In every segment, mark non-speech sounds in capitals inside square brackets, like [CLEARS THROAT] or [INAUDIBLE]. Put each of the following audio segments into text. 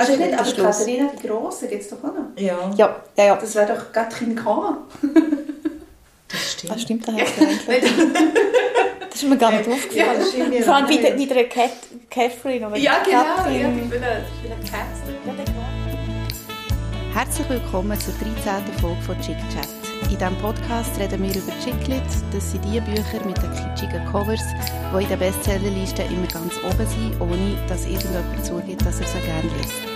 Also nicht, aber Katharina die Grosse gibt es doch auch noch. Ja. Ja, ja, ja. Das wäre doch Gatrin K. Das stimmt. Das stimmt, da [LAUGHS] du eigentlich. Das ist mir gar nicht Ja, aufgefallen. das stimmt Vor allem bei der, bei der Cat, Catherine. oder Ja, genau. Ja, Catherine. ich will eine, ich will eine Katze. Ja, der. Herzlich willkommen zur 13. Folge von Chick Chat. In diesem Podcast reden wir über Chicklit. Das sind die Bücher mit den kitschigen Covers, die in den Bestsellerlisten immer ganz oben sind, ohne dass irgendjemand zugibt, dass er sie gerne liest.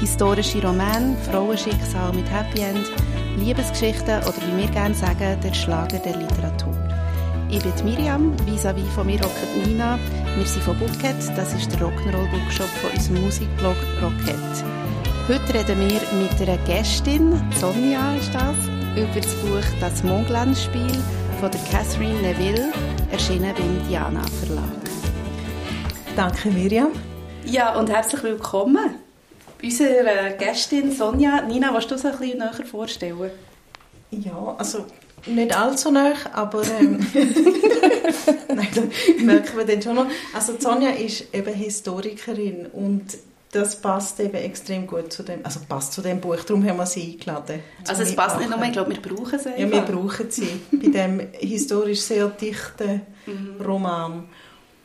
Historische Romane, Frauenschicksal mit Happy End, Liebesgeschichten oder wie wir gerne sagen, der Schlager der Literatur. Ich bin Miriam, vis-à-vis von mir hockt Nina. Wir sind von Bookhead, das ist der Rock'n'Roll-Bookshop von unserem Musikblog Rockhead. Heute reden wir mit einer Gästin, Sonja ist das, über das Buch «Das Mondlandspiel» von der Catherine Neville, erschienen beim Diana Verlag. Danke, Miriam. Ja, und herzlich willkommen. Unsere Gästin Sonja. Nina, willst du uns ein bisschen näher vorstellen? Ja, also nicht allzu nah, aber ähm, [LAUGHS] Nein, da merken wir dann schon noch. Also Sonja ist eben Historikerin und das passt eben extrem gut zu dem, also passt zu dem Buch, darum haben wir sie eingeladen. Also es passt nicht nur, ich glaube, wir brauchen sie Ja, wir brauchen sie bei dem historisch sehr dichten Roman.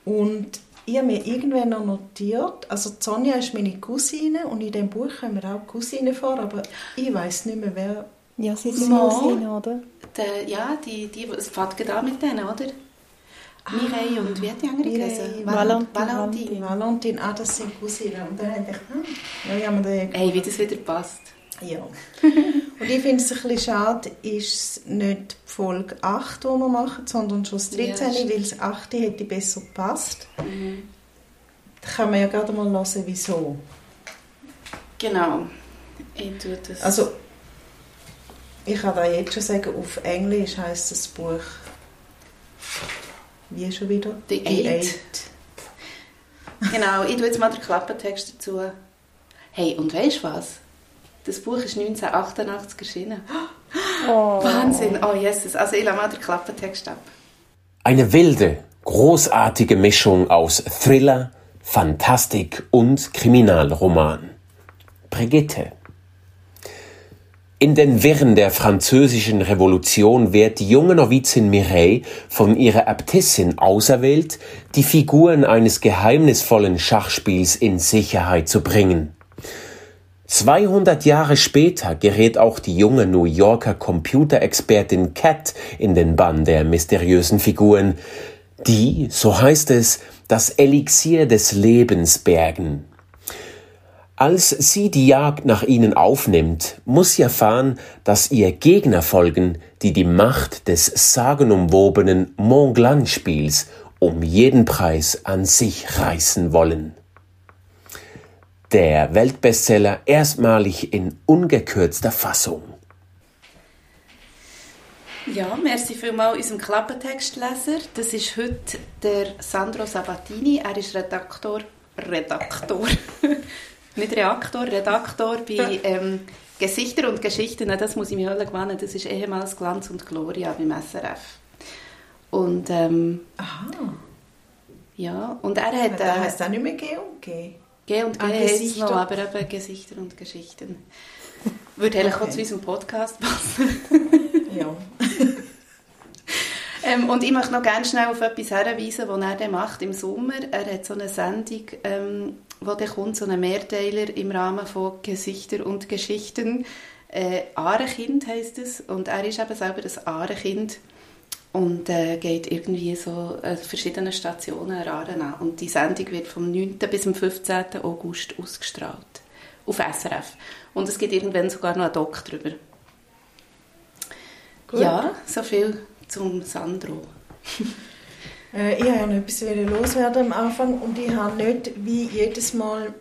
Und ich habe mir irgendwann noch notiert, also Sonja ist meine Cousine und in dem Buch kommen auch Cousine vor, aber ich weiß nicht mehr, wer... Ja, sie sind Mal. Cousine, oder? Der, ja, die, die, es gerade an mit denen, oder? Mireille und wie hat die andere Mireille? Valentin, Valentin. Valentin, ah, das sind Cousinen. Und dann habe ich gedacht, hm, ja, ich habe mir den Hey, wie das wieder passt. Ja. Und ich finde es ein bisschen schade, ist es nicht die Folge 8, die wir machen, sondern schon das 13, Ja, weil das 8 hätte besser gepasst. Da kann man ja gerade mal hören, wieso. Genau. Ich tue das. Also, ich kann da jetzt schon sagen, auf Englisch heißt das Buch wie schon wieder? The Eight. Genau, ich tue jetzt mal den Klappentext dazu. Hey, und weißt du was? Das Buch ist 1988 erschienen. Oh. Wahnsinn! Oh, Jesus. Also ich lasse mal den Klappentext ab. Eine wilde, großartige Mischung aus Thriller, Fantastik und Kriminalroman. Brigitte. In den Wirren der französischen Revolution wird die junge Novizin Mireille von ihrer Äbtissin auserwählt, die Figuren eines geheimnisvollen Schachspiels in Sicherheit zu bringen. 200 Jahre später gerät auch die junge New Yorker Computerexpertin Cat in den Bann der mysteriösen Figuren, die, so heißt es, das Elixier des Lebens bergen. Als sie die Jagd nach ihnen aufnimmt, muss sie erfahren, dass ihr Gegner folgen, die die Macht des sagenumwobenen Montglan-Spiels um jeden Preis an sich reißen wollen. Der Weltbestseller erstmalig in ungekürzter Fassung. Ja, merci vielmals unserem Klappentextleser. Das ist heute der Sandro Sabatini. Er ist Redaktor, Redaktor, [LAUGHS] nicht Reaktor, Redaktor bei ähm, Gesichter und Geschichten. Das muss ich mir hören gewinnen. Das ist ehemals Glanz und Gloria beim SRF. Und ähm, Aha, ja, und er hat... das Äh, heisst auch nicht mehr G und G. G und Ah, es Gesichter. noch, aber eben Gesichter und Geschichten. Würde eigentlich auch Okay. zu unserem Podcast passen. Ja. [LAUGHS] [LAUGHS] Ähm, und ich möchte noch gerne schnell auf etwas hinweisen, was er dann macht im Sommer. Er hat so eine Sendung, ähm, wo dann kommt, so einen Mehrteiler im Rahmen von Gesichter und Geschichten. Äh, Ahrenkind heisst es. Und er ist eben selber das Ahrenkind und äh, geht irgendwie so äh, verschiedene Stationen an Aaren an. Und die Sendung wird vom 9. bis zum 15. August ausgestrahlt. Auf SRF. Und es gibt irgendwann sogar noch einen Doc drüber. Gut. Ja, so viel zum Sandro. [LAUGHS] Äh, ich wollte ja noch etwas loswerden am Anfang und ich habe nicht wie jedes Mal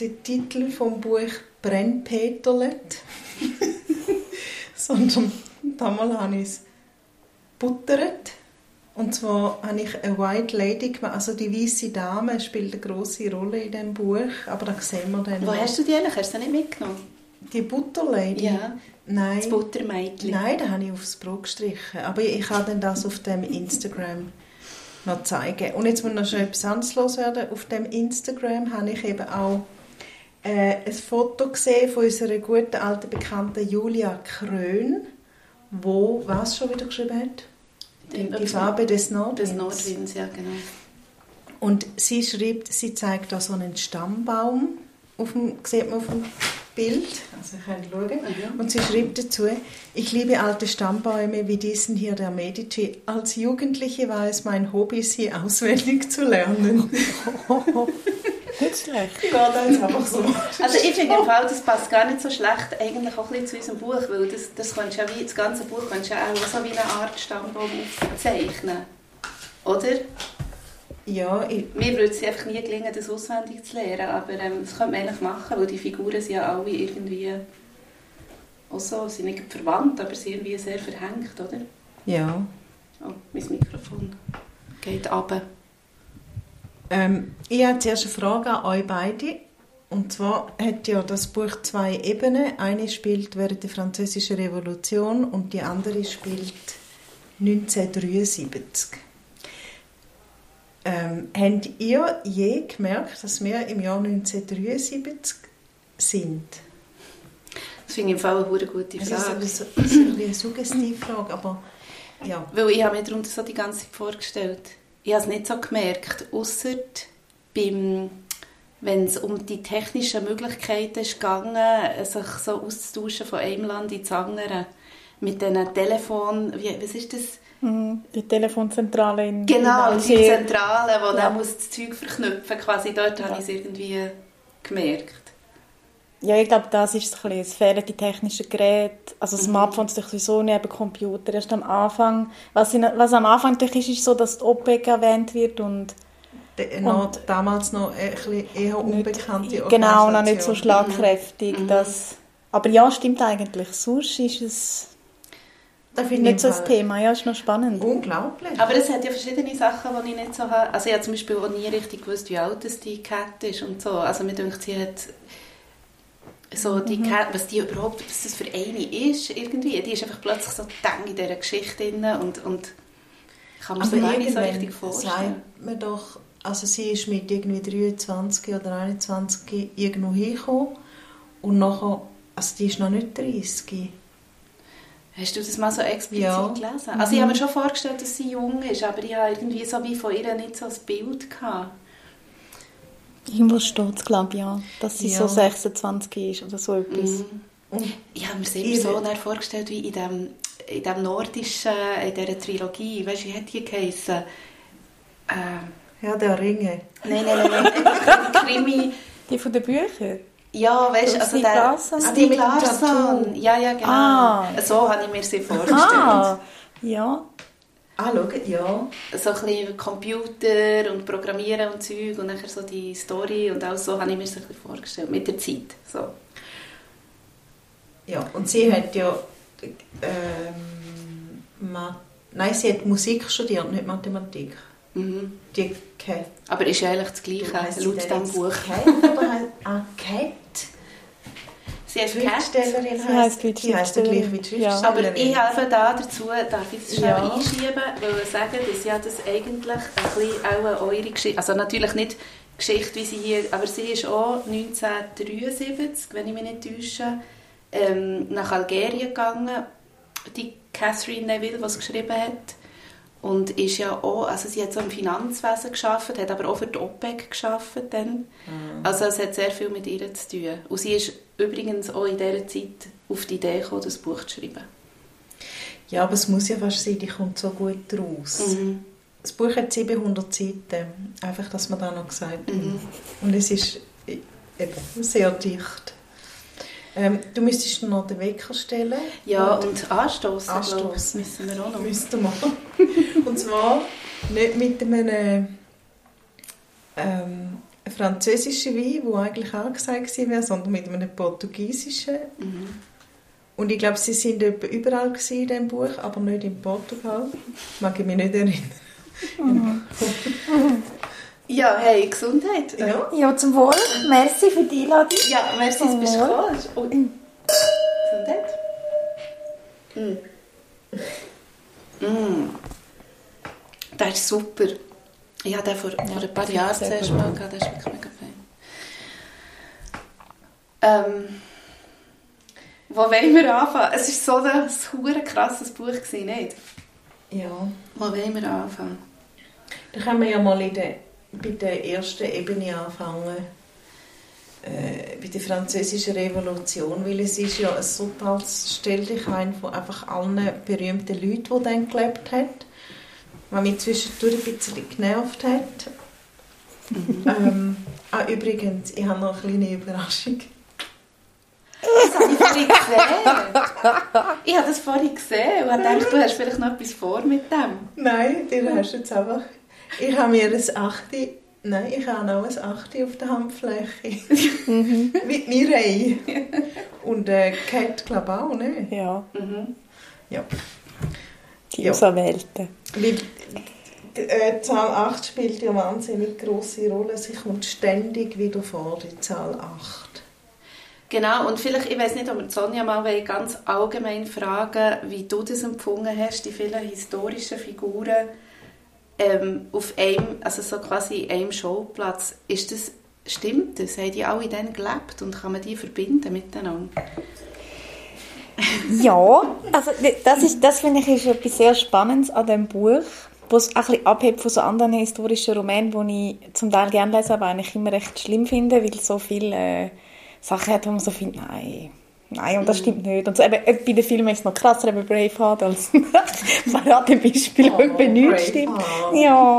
den Titel vom Buch Brennpeterlet, [LAUGHS] sondern damals habe ich es buttert. Und zwar habe ich eine White Lady gemacht, also die weiße Dame spielt eine große Rolle in diesem Buch, aber da sehen wir dann Wo noch. hast du die eigentlich? Hast du sie nicht mitgenommen? Die Butterlady? Ja. Nein. Das Buttermädchen. Nein, da habe ich aufs Brot gestrichen. Aber ich kann dann das auf dem Instagram noch zeigen. Und jetzt muss noch schon etwas anderes loswerden. Auf dem Instagram habe ich eben auch äh, ein Foto gesehen von unserer guten alten Bekannten Julia Krön, wo was schon wieder geschrieben hat? Die, die Farbe des Nordwinds. Des Nordwinds, ja, genau. Und sie schreibt, sie zeigt da so einen Stammbaum, auf dem, sieht man auf dem Bild, also ich kann schauen. Mhm. Und sie schreibt dazu, ich liebe alte Stammbäume wie diesen hier der Medici. Als Jugendliche war es mein Hobby, sie auswendig zu lernen. [LAUGHS] Nicht schlecht. Geht uns einfach so. Also ich finde im Fall, das passt gar nicht so schlecht eigentlich auch ein bisschen zu unserem Buch, weil das, das, kannst du ja wie, das ganze Buch kannst du ja auch so wie eine Art Stammbaum aufzeichnen. Oder? Ja, ich, Mir würde es einfach nie gelingen, das auswendig zu lernen, aber ähm, das könnte man eigentlich machen, weil die Figuren sind ja alle irgendwie auch so, sind nicht verwandt, aber sind irgendwie sehr verhängt, oder? ja. Oh, mein Mikrofon geht runter. Ähm, ich habe zuerst eine Frage an euch beide. Und zwar hat ja das Buch zwei Ebenen. Eine spielt während der Französischen Revolution und die andere spielt 1973. Ähm, habt ihr je gemerkt, dass wir im Jahr 1973 sind? Das finde ich im Fall eine gute Das ist Frage. eine, so- das ist eine Suggestivfrage, aber ja. Weil ich habe mir darunter so die ganze Zeit vorgestellt. Ich habe es nicht so gemerkt, außer beim, wenn es um die technischen Möglichkeiten ist gegangen, sich so auszutauschen von einem Land ins andere. Mit diesen Telefon, wie, was ist das? Mhm. Die Telefonzentrale in Genau, in die. Zentrale, wo Ja. dann muss das Zeug verknüpfen quasi dort habe Ja. ich es irgendwie gemerkt. Ja, ich glaube, das ist es ein bisschen. Es fehlen die technischen Geräte. Also Mhm. Smartphones natürlich sowieso neben Computer. Erst am Anfang. Was, in, was am Anfang natürlich ist, ist so, dass die OPEC erwähnt wird und D- noch, damals noch ein bisschen eher unbekannte nicht, genau, noch nicht so schlagkräftig. Mhm. Das, aber ja, stimmt eigentlich. Sonst ist es Da finde ich nicht so das Thema. Ja, ist noch spannend. Unglaublich. Aber es hat ja verschiedene Sachen, die ich nicht so habe. Also ich habe zum Beispiel auch nie richtig gewusst, wie alt es die Cat ist und so. Also mir denkt, sie hat so die Cat, was die überhaupt, was das für eine ist irgendwie. Die ist einfach plötzlich so dang in dieser Geschichte drin und, und ich kann mir Aber das gar nicht so richtig vorstellen. sagt man doch, also sie ist mit irgendwie 23 oder 21 irgendwo hingekommen und nachher, also die ist noch nicht 30. Hast du das mal so explizit Ja. gelesen? Also ich habe mir schon vorgestellt, dass sie jung ist, aber ich habe irgendwie so wie von ihr nicht so ein Bild gehabt. Irgendwo steht es, glaube ich, ja. Dass sie Ja. so 26 ist oder so etwas. Mhm. Und Ich habe mir Ihre- so dann vorgestellt wie in dem, in dem nordischen, in dieser Trilogie. Weißt du, wie hat die geheißen? Ähm, Herr der Ringe. nein, nein, nein, nein. die [LAUGHS] Krimi. Die von den Büchern? Ja, weißt du, So also Stieg der... Larsson? Stieg Ah, Larsson. Ja, ja, genau. Ah. So habe ich mir sie vorgestellt. Ah, ja. Ah, schau, ja. So ein bisschen Computer und Programmieren und Zeug und nachher so die Story und auch so habe ich mir sie ein bisschen vorgestellt. Mit der Zeit. So. Ja, und sie hat ja ähm, Nein, sie hat Musik studiert, nicht Mathematik. Mhm. Die Cat. Aber ist ja eigentlich das Gleiche, sie laut diesem? Buch. Cat oder heisst- ah, Cat? Sie hat Cat. Schriftstellerin Sie heisst wie heisst ja gleich wie die Schriftstellerin. Ja. Aber ich helfe da dazu, darf ich das schnell Ja. einschieben, weil ich sagen, dass ja das eigentlich ein bisschen auch eure Geschichte, also natürlich nicht Geschichte, wie sie hier, aber sie ist auch 1973, wenn ich mich nicht täusche, ähm, nach Algerien gegangen, die Catherine Neville, die es geschrieben hat. Und ist ja auch, also sie hat so im Finanzwesen geschafft, hat aber auch für die OPEC geschafft dann. Also es hat sehr viel mit ihr zu tun. Und sie ist übrigens auch in dieser Zeit auf die Idee gekommen, das Buch zu schreiben. Ja, aber es muss ja fast sein, die kommt so gut raus. Mhm. Das Buch hat 700 Seiten. Einfach, dass man da noch gesagt hat. Mhm. Und es ist äh, sehr dicht. Ähm, du müsstest noch den Wecker stellen. Ja, Und und anstoßen, Anstoßen. müssen wir auch noch. müssten wir. [LAUGHS] Und zwar nicht mit einem ähm, französischen Wein, der eigentlich angesagt wäre, sondern mit einem portugiesischen. Mhm. Und ich glaube, sie sind überall in diesem Buch, aber nicht in Portugal. Mag ich mich nicht erinnern. [LAUGHS] [LAUGHS] Ja, hey, Gesundheit. Ja. Ja, zum Wohl. Merci für die Einladung. Ja, merci, dass du bist gekommen. Ui. Gesundheit. Mm. Mm. Der ist super. Ich hatte den vor, vor ein paar Jahren zuerst mal gehabt. Der ist wirklich mega fein. Ähm, wo wollen wir anfangen? Es war so ein hure krasses Buch, gewesen, nicht? Ja. Wo wollen wir anfangen? Da können wir ja mal in der, bei der ersten Ebene anfangen. Äh, bei der französischen Revolution, weil es ist ja ein super, stell dich ein von einfach allen berühmten Leuten, die dann gelebt haben, was mich zwischendurch ein bisschen genervt hat. [LAUGHS] ähm, ah, übrigens, ich habe noch eine kleine Überraschung. Das habe ich vorhin gesehen. Ich habe das vorhin gesehen und gedacht, du hast vielleicht noch etwas vor mit dem. Nein, du hast jetzt einfach... Ich habe mir ein Achte... Nein, ich habe auch ein Achte auf der Handfläche. [LAUGHS] Mit Mireille. Und äh, Kat, glaube ich, auch, ne? Ja, Ja. die Ja. Auserwählten. Äh, Zahl 8 spielt ja eine wahnsinnig grosse Rolle. Sie kommt ständig wieder vor, die Zahl 8. Genau, und vielleicht, ich weiß nicht, ob wir Sonja mal ganz allgemein fragen, wie du das empfunden hast, die vielen historischen Figuren ähm, auf einem, also so quasi in einem Showplatz. Ist das, stimmt das? Haben die alle dann gelebt und kann man die verbinden miteinander? Ja, also das, das finde ich ist etwas sehr Spannendes an dem Buch, was auch ein bisschen abhebt von so anderen historischen Romanen, die ich zum Teil gerne lese, aber eigentlich immer recht schlimm finde, weil so viele äh, Sachen hat, wo man so findet, nein, nein, und das stimmt nicht. Und so, eben, äh, bei den Filmen ist es noch krasser, eben Braveheart als [LAUGHS] Paradebeispiel, wo eben nichts stimmt. Braveheart. Ja,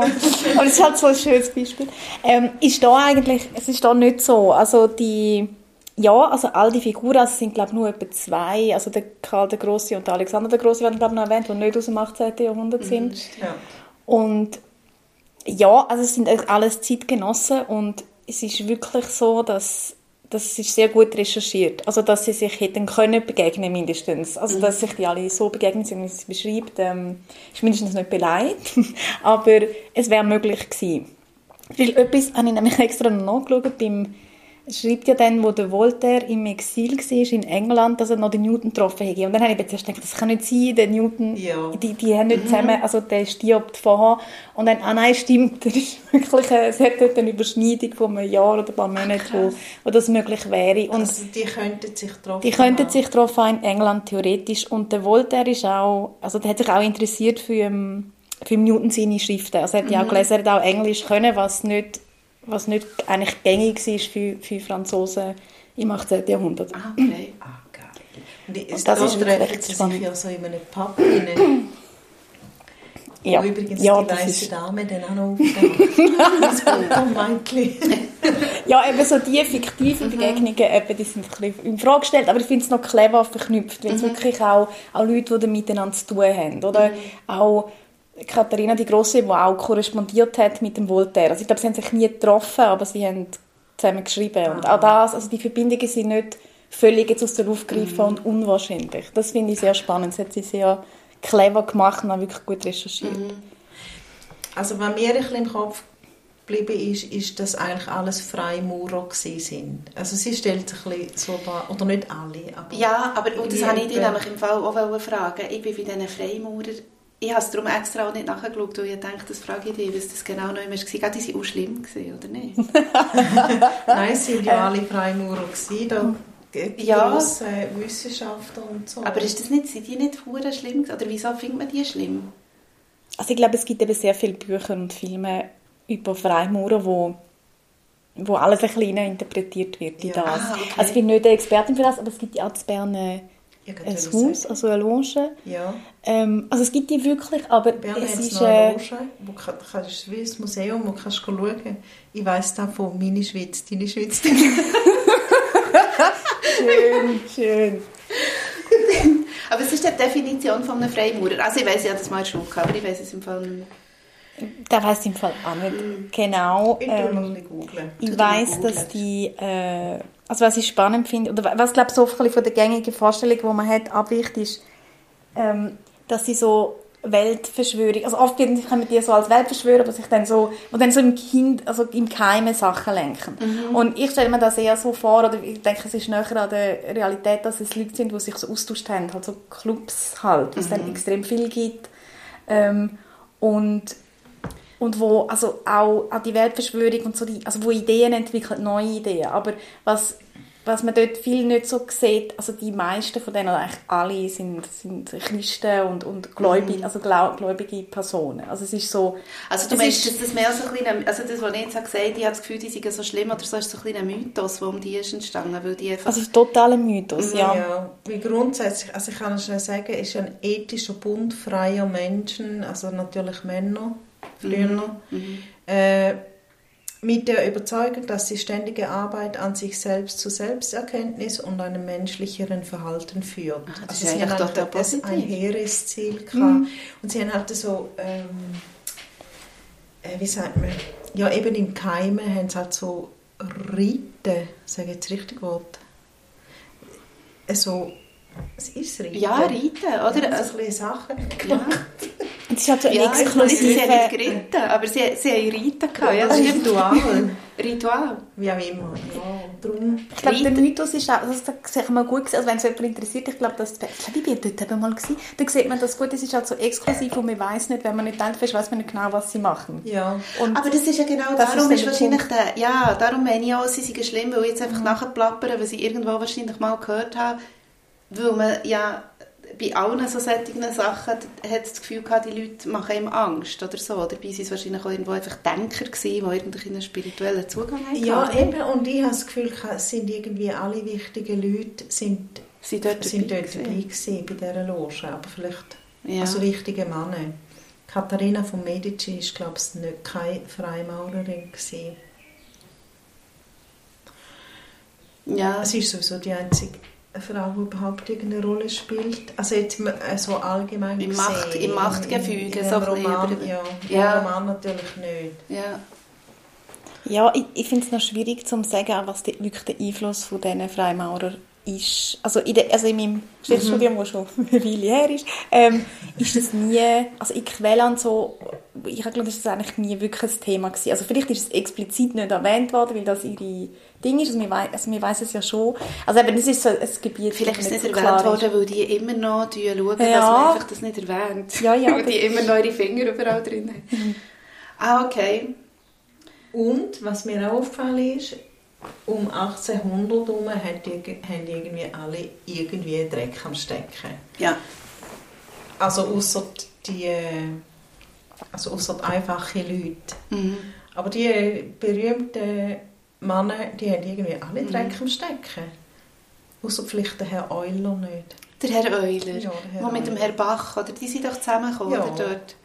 aber es ist halt so ein schönes Beispiel. Ähm, ist da eigentlich, es ist da nicht so, also die... Ja, also all die Figuren, also sind glaube ich nur etwa zwei, also der Karl der Große und der Alexander der Große werden glaube ich noch erwähnt, die nicht aus dem 18. Jahrhundert sind. Ja. Und ja, also es sind alles Zeitgenossen und es ist wirklich so, dass das ist sehr gut recherchiert. Also, dass sie sich hätten können begegnen, mindestens. Also, dass sich die alle so begegnet sind, wie sie es beschreibt, ähm, ist mindestens nicht beleidigt. [LAUGHS] Aber es wäre möglich gewesen. Weil etwas habe ich nämlich [LAUGHS] extra noch nachgeschaut, beim schreibt ja dann, wo der Voltaire im Exil war in England, dass er noch den Newton getroffen hätte. Und dann habe ich zuerst gedacht, das kann nicht sein, der Newton, Ja. die, die haben nicht zusammen, also der stirbt vorher. Und dann, ah nein, stimmt, [LAUGHS] das ist wirklich, es hat dort eine Überschneidung von einem Jahr oder ein paar Monaten, wo, wo das möglich wäre. Und Also die könnten sich getroffen die könnten sich darauf in England theoretisch. Und der Voltaire ist auch, also der hat sich auch interessiert für, ähm, für Newton seine Schriften. Also er hat ja auch gelesen, er hat auch Englisch können, was nicht, was nicht eigentlich gängig war für, für Franzosen im 18. Jahrhundert. Ah, okay. [CLEARS THROAT] Ah, geil. Und das da ist recht sie sich spannend. ja so in einem Pub rein. [CLEARS THROAT] Ja, Wo übrigens ja die das weiße ist, Dame dann auch noch [LAUGHS] Mädchen. [LAUGHS] ja, eben so die fiktiven Begegnungen, eben, die sind ein bisschen in Frage gestellt, aber ich finde es noch clever verknüpft, weil es wirklich auch, auch Leute, die miteinander zu tun haben, oder? Auch Katharina die Große, die auch korrespondiert hat mit dem Voltaire. Also ich glaube, sie haben sich nie getroffen, aber sie haben zusammen geschrieben. Und auch das, also die Verbindungen sind nicht völlig jetzt aus der Luft gegriffen und unwahrscheinlich. Das finde ich sehr spannend. Das hat sie sehr clever gemacht und auch wirklich gut recherchiert. Also was mir ein bisschen im Kopf geblieben ist, ist, dass eigentlich alles Freimaurer sind. Also sie stellt sich ein bisschen so dar, oder nicht alle, aber... Ja, aber und das habe ich dich etwa- nämlich im Fall auch fragen. Ich bin bei diesen Freimaurern, ich habe es darum extra auch nicht nachgeschaut, weil ich dachte, das frage ich dich, was das genau noch immer war. Die waren auch schlimm, gewesen, oder nicht? [LAUGHS] Nein, es sind ja alle Freimaurer da die Ja. grossen Wissenschaftler und so. Aber ist das nicht, sind die nicht hure schlimm gewesen? Oder wieso findet man die schlimm? Also ich glaube, es gibt eben sehr viele Bücher und Filme über Freimaurer, wo, wo alles ein bisschen interpretiert wird in Ja. das. Ah, okay. Also ich bin nicht eine Expertin für das, aber es gibt ja auch zu Bern äh, Ich ein Haus, sagen. also eine Loge. Ja, Ähm, also es gibt die wirklich, aber Bern es ist... noch eine Äh, Loge, wo kann, kannst, wie ein Museum, wo kannst du schauen. Ich weiss da von «Meine Schweiz, deine Schweiz». [LAUGHS] schön, schön. Aber was ist die Definition von einem Freimaurer? Also ich weiß ja, das mal schon, aber ich weiß es im Fall nicht mehr. Da weiß ich im Fall auch nicht genau. Ich Ähm. Ich weiß, dass die, äh, also was ich spannend finde, oder was glaube so ein bisschen von der gängigen Vorstellung, die man hat, abweicht, ist, ähm, dass sie so Weltverschwörung, also oft kommen die so als Weltverschwörer, die sich dann so, die dann so im Kind, also im Keime Sachen lenken. Und ich stelle mir das eher so vor, oder ich denke, es ist näher an der Realität, dass es Leute sind, die sich so austauscht haben, halt so Clubs halt, wo es dann extrem viel gibt. Ähm, und und wo also auch, auch die Weltverschwörung und so die, also wo Ideen entwickelt, neue Ideen. Aber was was man dort viel nicht so sieht, also die meisten von denen, eigentlich alle, sind, sind Christen und, und gläubig, Mhm. also gläubige Personen. Also es ist so... Also du es meinst, ist- dass das mehr so ein kleiner, also das, was ich jetzt gesagt habe, ich habe das Gefühl, die sind so schlimm oder so, ist so ein kleiner Mythos, der um die ist entstanden, weil die einfach... Also es ist total ein Mythos, ja. Ja, wie grundsätzlich, also ich kann es schnell sagen, ist ein ethischer Bund freier Menschen, also natürlich Männer, früher, äh, mit der Überzeugung, dass die ständige Arbeit an sich selbst zu Selbsterkenntnis und einem menschlicheren Verhalten führt. Ach, das also ist haben total halt das ein hehres Ziel gehabt. Und sie haben halt so, ähm, äh, wie sagt man, ja eben im Keimen haben sie halt so Riten, sage ich jetzt richtig Wort, äh, so, es ist Riten. ja, reiten, oder? Ja, Also, so ein bisschen Sachen. ja. Es ist halt so ein Ja, ich meine, sie exklusive... haben nicht geritten, aber sie, sie haben reiten gehabt. Ja, das ein stimmt. Ritual. Ritual. Wie auch immer. Ja, Ich glaube, der. Mythos ist auch, das kann man gut also wenn es jemand interessiert, ich glaube, das, ich glaube, ich bin dort eben mal gewesen, dann sieht man das gut, es ist halt so exklusiv und man weiß nicht, wenn man nicht denkt, weiß man nicht genau, was sie machen. ja. Und Aber das ist ja genau Das darum, ist ist, wahrscheinlich der, ja, darum meine ich auch, sie sind schlimm, weil ich jetzt einfach nachplappern, was ich irgendwo wahrscheinlich mal gehört habe, weil man ja bei allen so solchen Sachen hat das Gefühl gehabt, die Leute machen ihm Angst oder so. Dabei waren es wahrscheinlich auch irgendwo einfach Denker gewesen, die irgendwie einen spirituellen Zugang hatten. ja, eben, und ich habe das Gefühl, es sind irgendwie alle wichtigen Leute sind, Sie dort sind dabei dort gewesen. dabei gewesen, bei dieser Loge, aber vielleicht Ja. also wichtige Männer. Katharina von Medici ist, glaube ich, nicht keine Freimaurerin gewesen. ja. Es ist sowieso die einzige Frau, die überhaupt irgendeine Rolle spielt. Also jetzt äh, so allgemein Im gesehen. Macht- im Machtgefüge, In, so Roman, ja. Ja. einem Roman natürlich nicht. ja. ja, ich, ich finde es noch schwierig zu sagen, auch was die, wirklich der Einfluss von diesen Freimaurer ist. Also in, der, also in meinem Geschichtsstudium, das schon [LAUGHS] eine Weile her ist, ähm, ist das nie, also in Quellen so, ich glaube, das ist eigentlich nie wirklich ein Thema gewesen. Also vielleicht ist es explizit nicht erwähnt worden, weil das ihre Ding ist, also wir, also wir weiss es ja schon. Also eben, das ist so ein Gebiet, Vielleicht ist es nicht so erwähnt worden, weil die immer noch schauen, dass Ja. man einfach das nicht erwähnt. Ja, ja, [LAUGHS] weil die immer noch ihre Finger überall drin haben. ah, okay. Und was mir auch aufgefallen ist, um 1800 herum haben irgendwie alle irgendwie Dreck am Stecken. Ja. Also außer die, also ausser die einfachen Leute. Mhm. Aber die berühmten Männer, die haben irgendwie alle Mhm. Dreck am Stecken. Außer vielleicht der Herr Euler nicht. Der Herr Euler, Ja, der Herr mit dem. Herr Bach, oder? Die sind doch zusammengekommen, Ja. oder dort?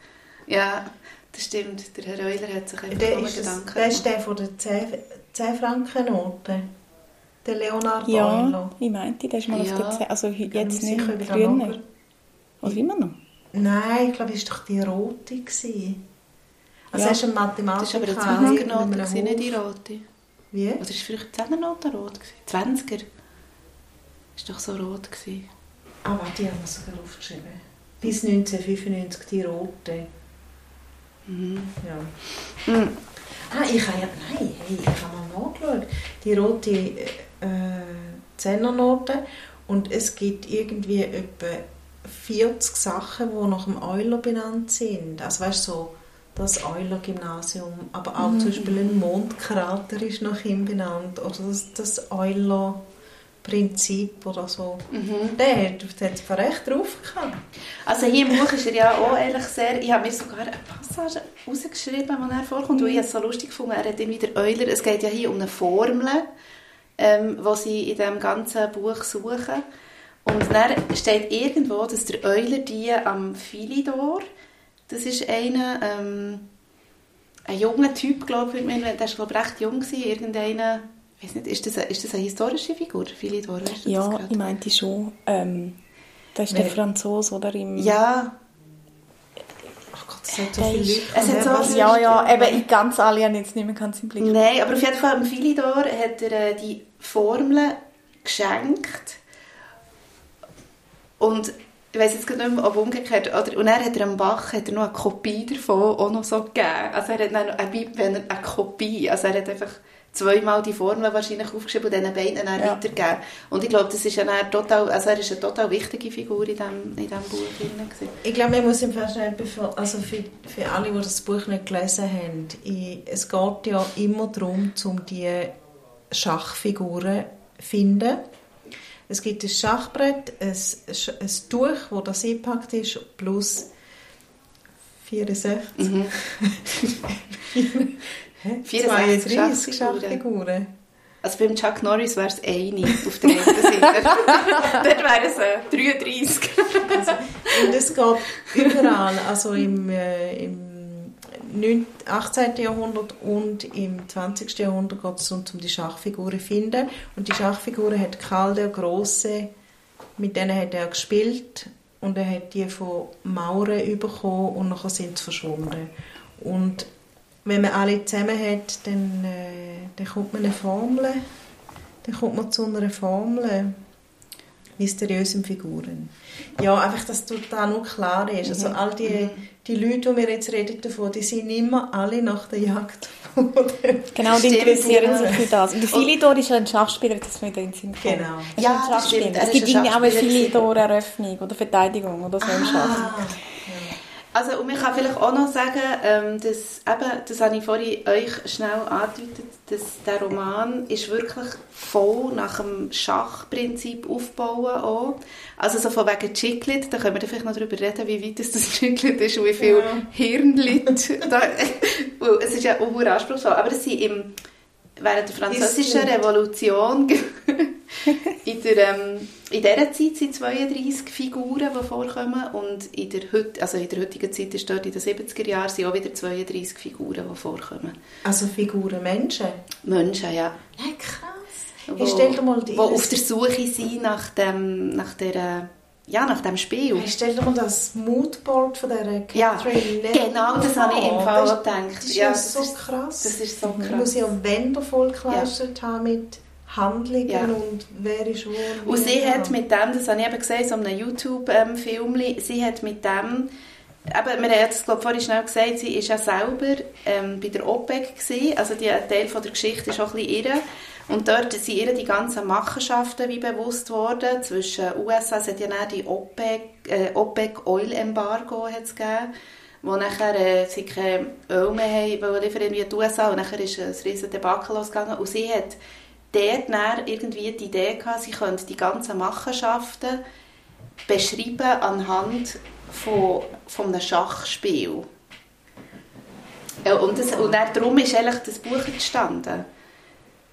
Ja, das stimmt. Der Herr Euler hat sich einfach Der ist, Gedanken der ist gemacht. der von der 10, 10 Franken-Note. Der Leonard Ja, Euler. ich meinte, der ist mal Ja. auf der 10, also Ich jetzt mir nicht, Name- nicht. Oder immer noch? Nein, ich glaube, es war doch die rote. gewesen. Also Ja. er ist ein Das Mathematiker. war aber eine in 20er-Note, einem gewesen, nicht die rote. Wie? Oder war es vielleicht die 10er-Note rot? gewesen? 20er? Ist doch so rot. Gewesen. Ah, warte, die haben wir sogar aufgeschrieben. Bis 1995 die rote. Mhm. Ja. Mhm. Ah, ich habe ja... Nein, hey, ich habe mal nachgeschaut. Die rote äh, Zehnernote. Und es gibt irgendwie etwa 40 Sachen, die nach dem Euler benannt sind. Also weißt du, so das Euler-Gymnasium, aber auch zum Beispiel ein Mondkrater ist nach ihm benannt oder das, das Euler-Prinzip oder so. Mhm. Der hat der hat zwar recht drauf gehabt. Also hier im Buch ist er ja auch ehrlich sehr, ich habe mir sogar eine Passage rausgeschrieben, wo er vorkommt, und ich habe es so lustig gefunden, er hat immer der Euler, es geht ja hier um eine Formel, ähm, die sie in diesem ganzen Buch suchen. Und dann steht irgendwo, dass der Euler die am Philidor, das ist einer, ähm, ein junger Typ, glaube ich, der war glaube ich, recht jung, irgendeiner, ich weiß nicht, ist das, eine, ist das eine historische Figur, Philidor? Weißt du das Ja, ich meinte schon. Ähm, das ist der Wer- Franzose, oder? Im ja, Ach Gott, es hat so Der viele ist- Leute. es hat so viele- ja, ja, eben, ich ganz alle habe jetzt nicht mehr ganz im Blick. Nein, aber auf jeden Fall am Philidor hat er äh, die Formel geschenkt. Und ich weiß jetzt gerade nicht mehr, ob umgekehrt. Oder, und dann hat er am Bach hat er noch eine Kopie davon auch noch so gegeben. Also er hat dann noch eine, wenn er eine Kopie, also er hat einfach zweimal die Formel wahrscheinlich aufgeschrieben und diesen beiden dann Ja. weitergegeben. Und ich glaube, das ist ja total, also er ist eine total wichtige Figur in diesem, in diesem Buch drin. Ich glaube, man muss im Fall schnell, also für, für alle, die das Buch nicht gelesen haben, ich, es geht ja immer darum, um die Schachfiguren finden. Es gibt ein Schachbrett, ein, ein Tuch, wo das eingepackt ist, plus 64. Mhm. [LAUGHS] 32 Schachfiguren. Schachfiguren. Also beim Chuck Norris wäre es eine auf der rechten Seite. [LAUGHS] Dort wären es äh, 33. Und es geht überall, also im, äh, im 9, 18. Jahrhundert und im 20. Jahrhundert geht es um, um die Schachfiguren zu finden. Und die Schachfiguren hat Karl der Große, mit denen hat er gespielt und er hat die von Mauren bekommen und nachher sind sie verschwunden. Und wenn man alle zusammen hat, dann, äh, dann kommt man eine Formel, dann kommt man zu einer Formel mysteriösen Figuren. Ja, einfach, dass total nur klar ist. Also all die, die Leute, die wir jetzt reden davon, die sind immer alle nach der Jagd. Genau, die interessieren ja. sich für das. Und der Philidor ist ja ein Schachspieler, das mir da in den Sinn kommt. Genau. Ist Ja, ein das stimmt. Es gibt irgendwie auch eine Philidor-Eröffnung oder Verteidigung oder so im Schach. Ah, Also, und man kann vielleicht auch noch sagen, ähm, dass, eben, das habe ich vorhin euch schnell angedeutet, dass der Roman ist wirklich voll nach dem Schachprinzip aufbauen auch. Also so von wegen Chiclet, da können wir vielleicht noch darüber reden, wie weit das, das Chiclet ist und wie viel Ja. Hirn liegt. [LAUGHS] da, [LAUGHS] es ist ja auch anspruchsvoll, aber es sind im, während der französischen. Revolution [LAUGHS] in, der, ähm, in dieser Zeit sind 32 Figuren, die vorkommen und in der, heut, also in der heutigen Zeit ist dort in den 70er Jahren sind auch wieder 32 Figuren, die vorkommen. Also Figuren Menschen. Menschen, ja. Nein, krass. Wo, Hey, stell dir mal die wo auf der Suche sind nach dem, nach der, ja, nach dem Spiel. Hey, stell dir mal das Moodboard von dieser Ja, Catherine Lennon genau, das habe ich im Fall Das auch gedacht. Das ist Ja, ja, das so ist- krass. Das ist so Ich muss krass. ja Wände vollgekleistert haben mit Handlungen Ja. und wer ist wo. Und sie hat ja. mit dem, das habe ich eben gesehen, so einem YouTube-Film, sie hat mit dem, eben, wir haben das glaube ich, vorhin schnell gesagt, sie ist ja selber ähm, bei der OPEC gewesen, also die, ein Teil von der Geschichte ist auch ein bisschen irre. Und dort sind ihr die ganzen Machenschaften wie bewusst worden, zwischen USA, es hat ja dann die OPEC, äh, OPEC Oil Embargo gegeben, wo nachher äh, sie kein Öl mehr haben, liefern wie die USA und nachher ist ein riesen Debakel losgegangen und sie hat dort dann irgendwie die Idee gehabt, sie könnte die ganzen Machenschaften beschreiben anhand von, von einem Schachspiel. Ja, und, das, und dann, darum ist eigentlich das Buch entstanden.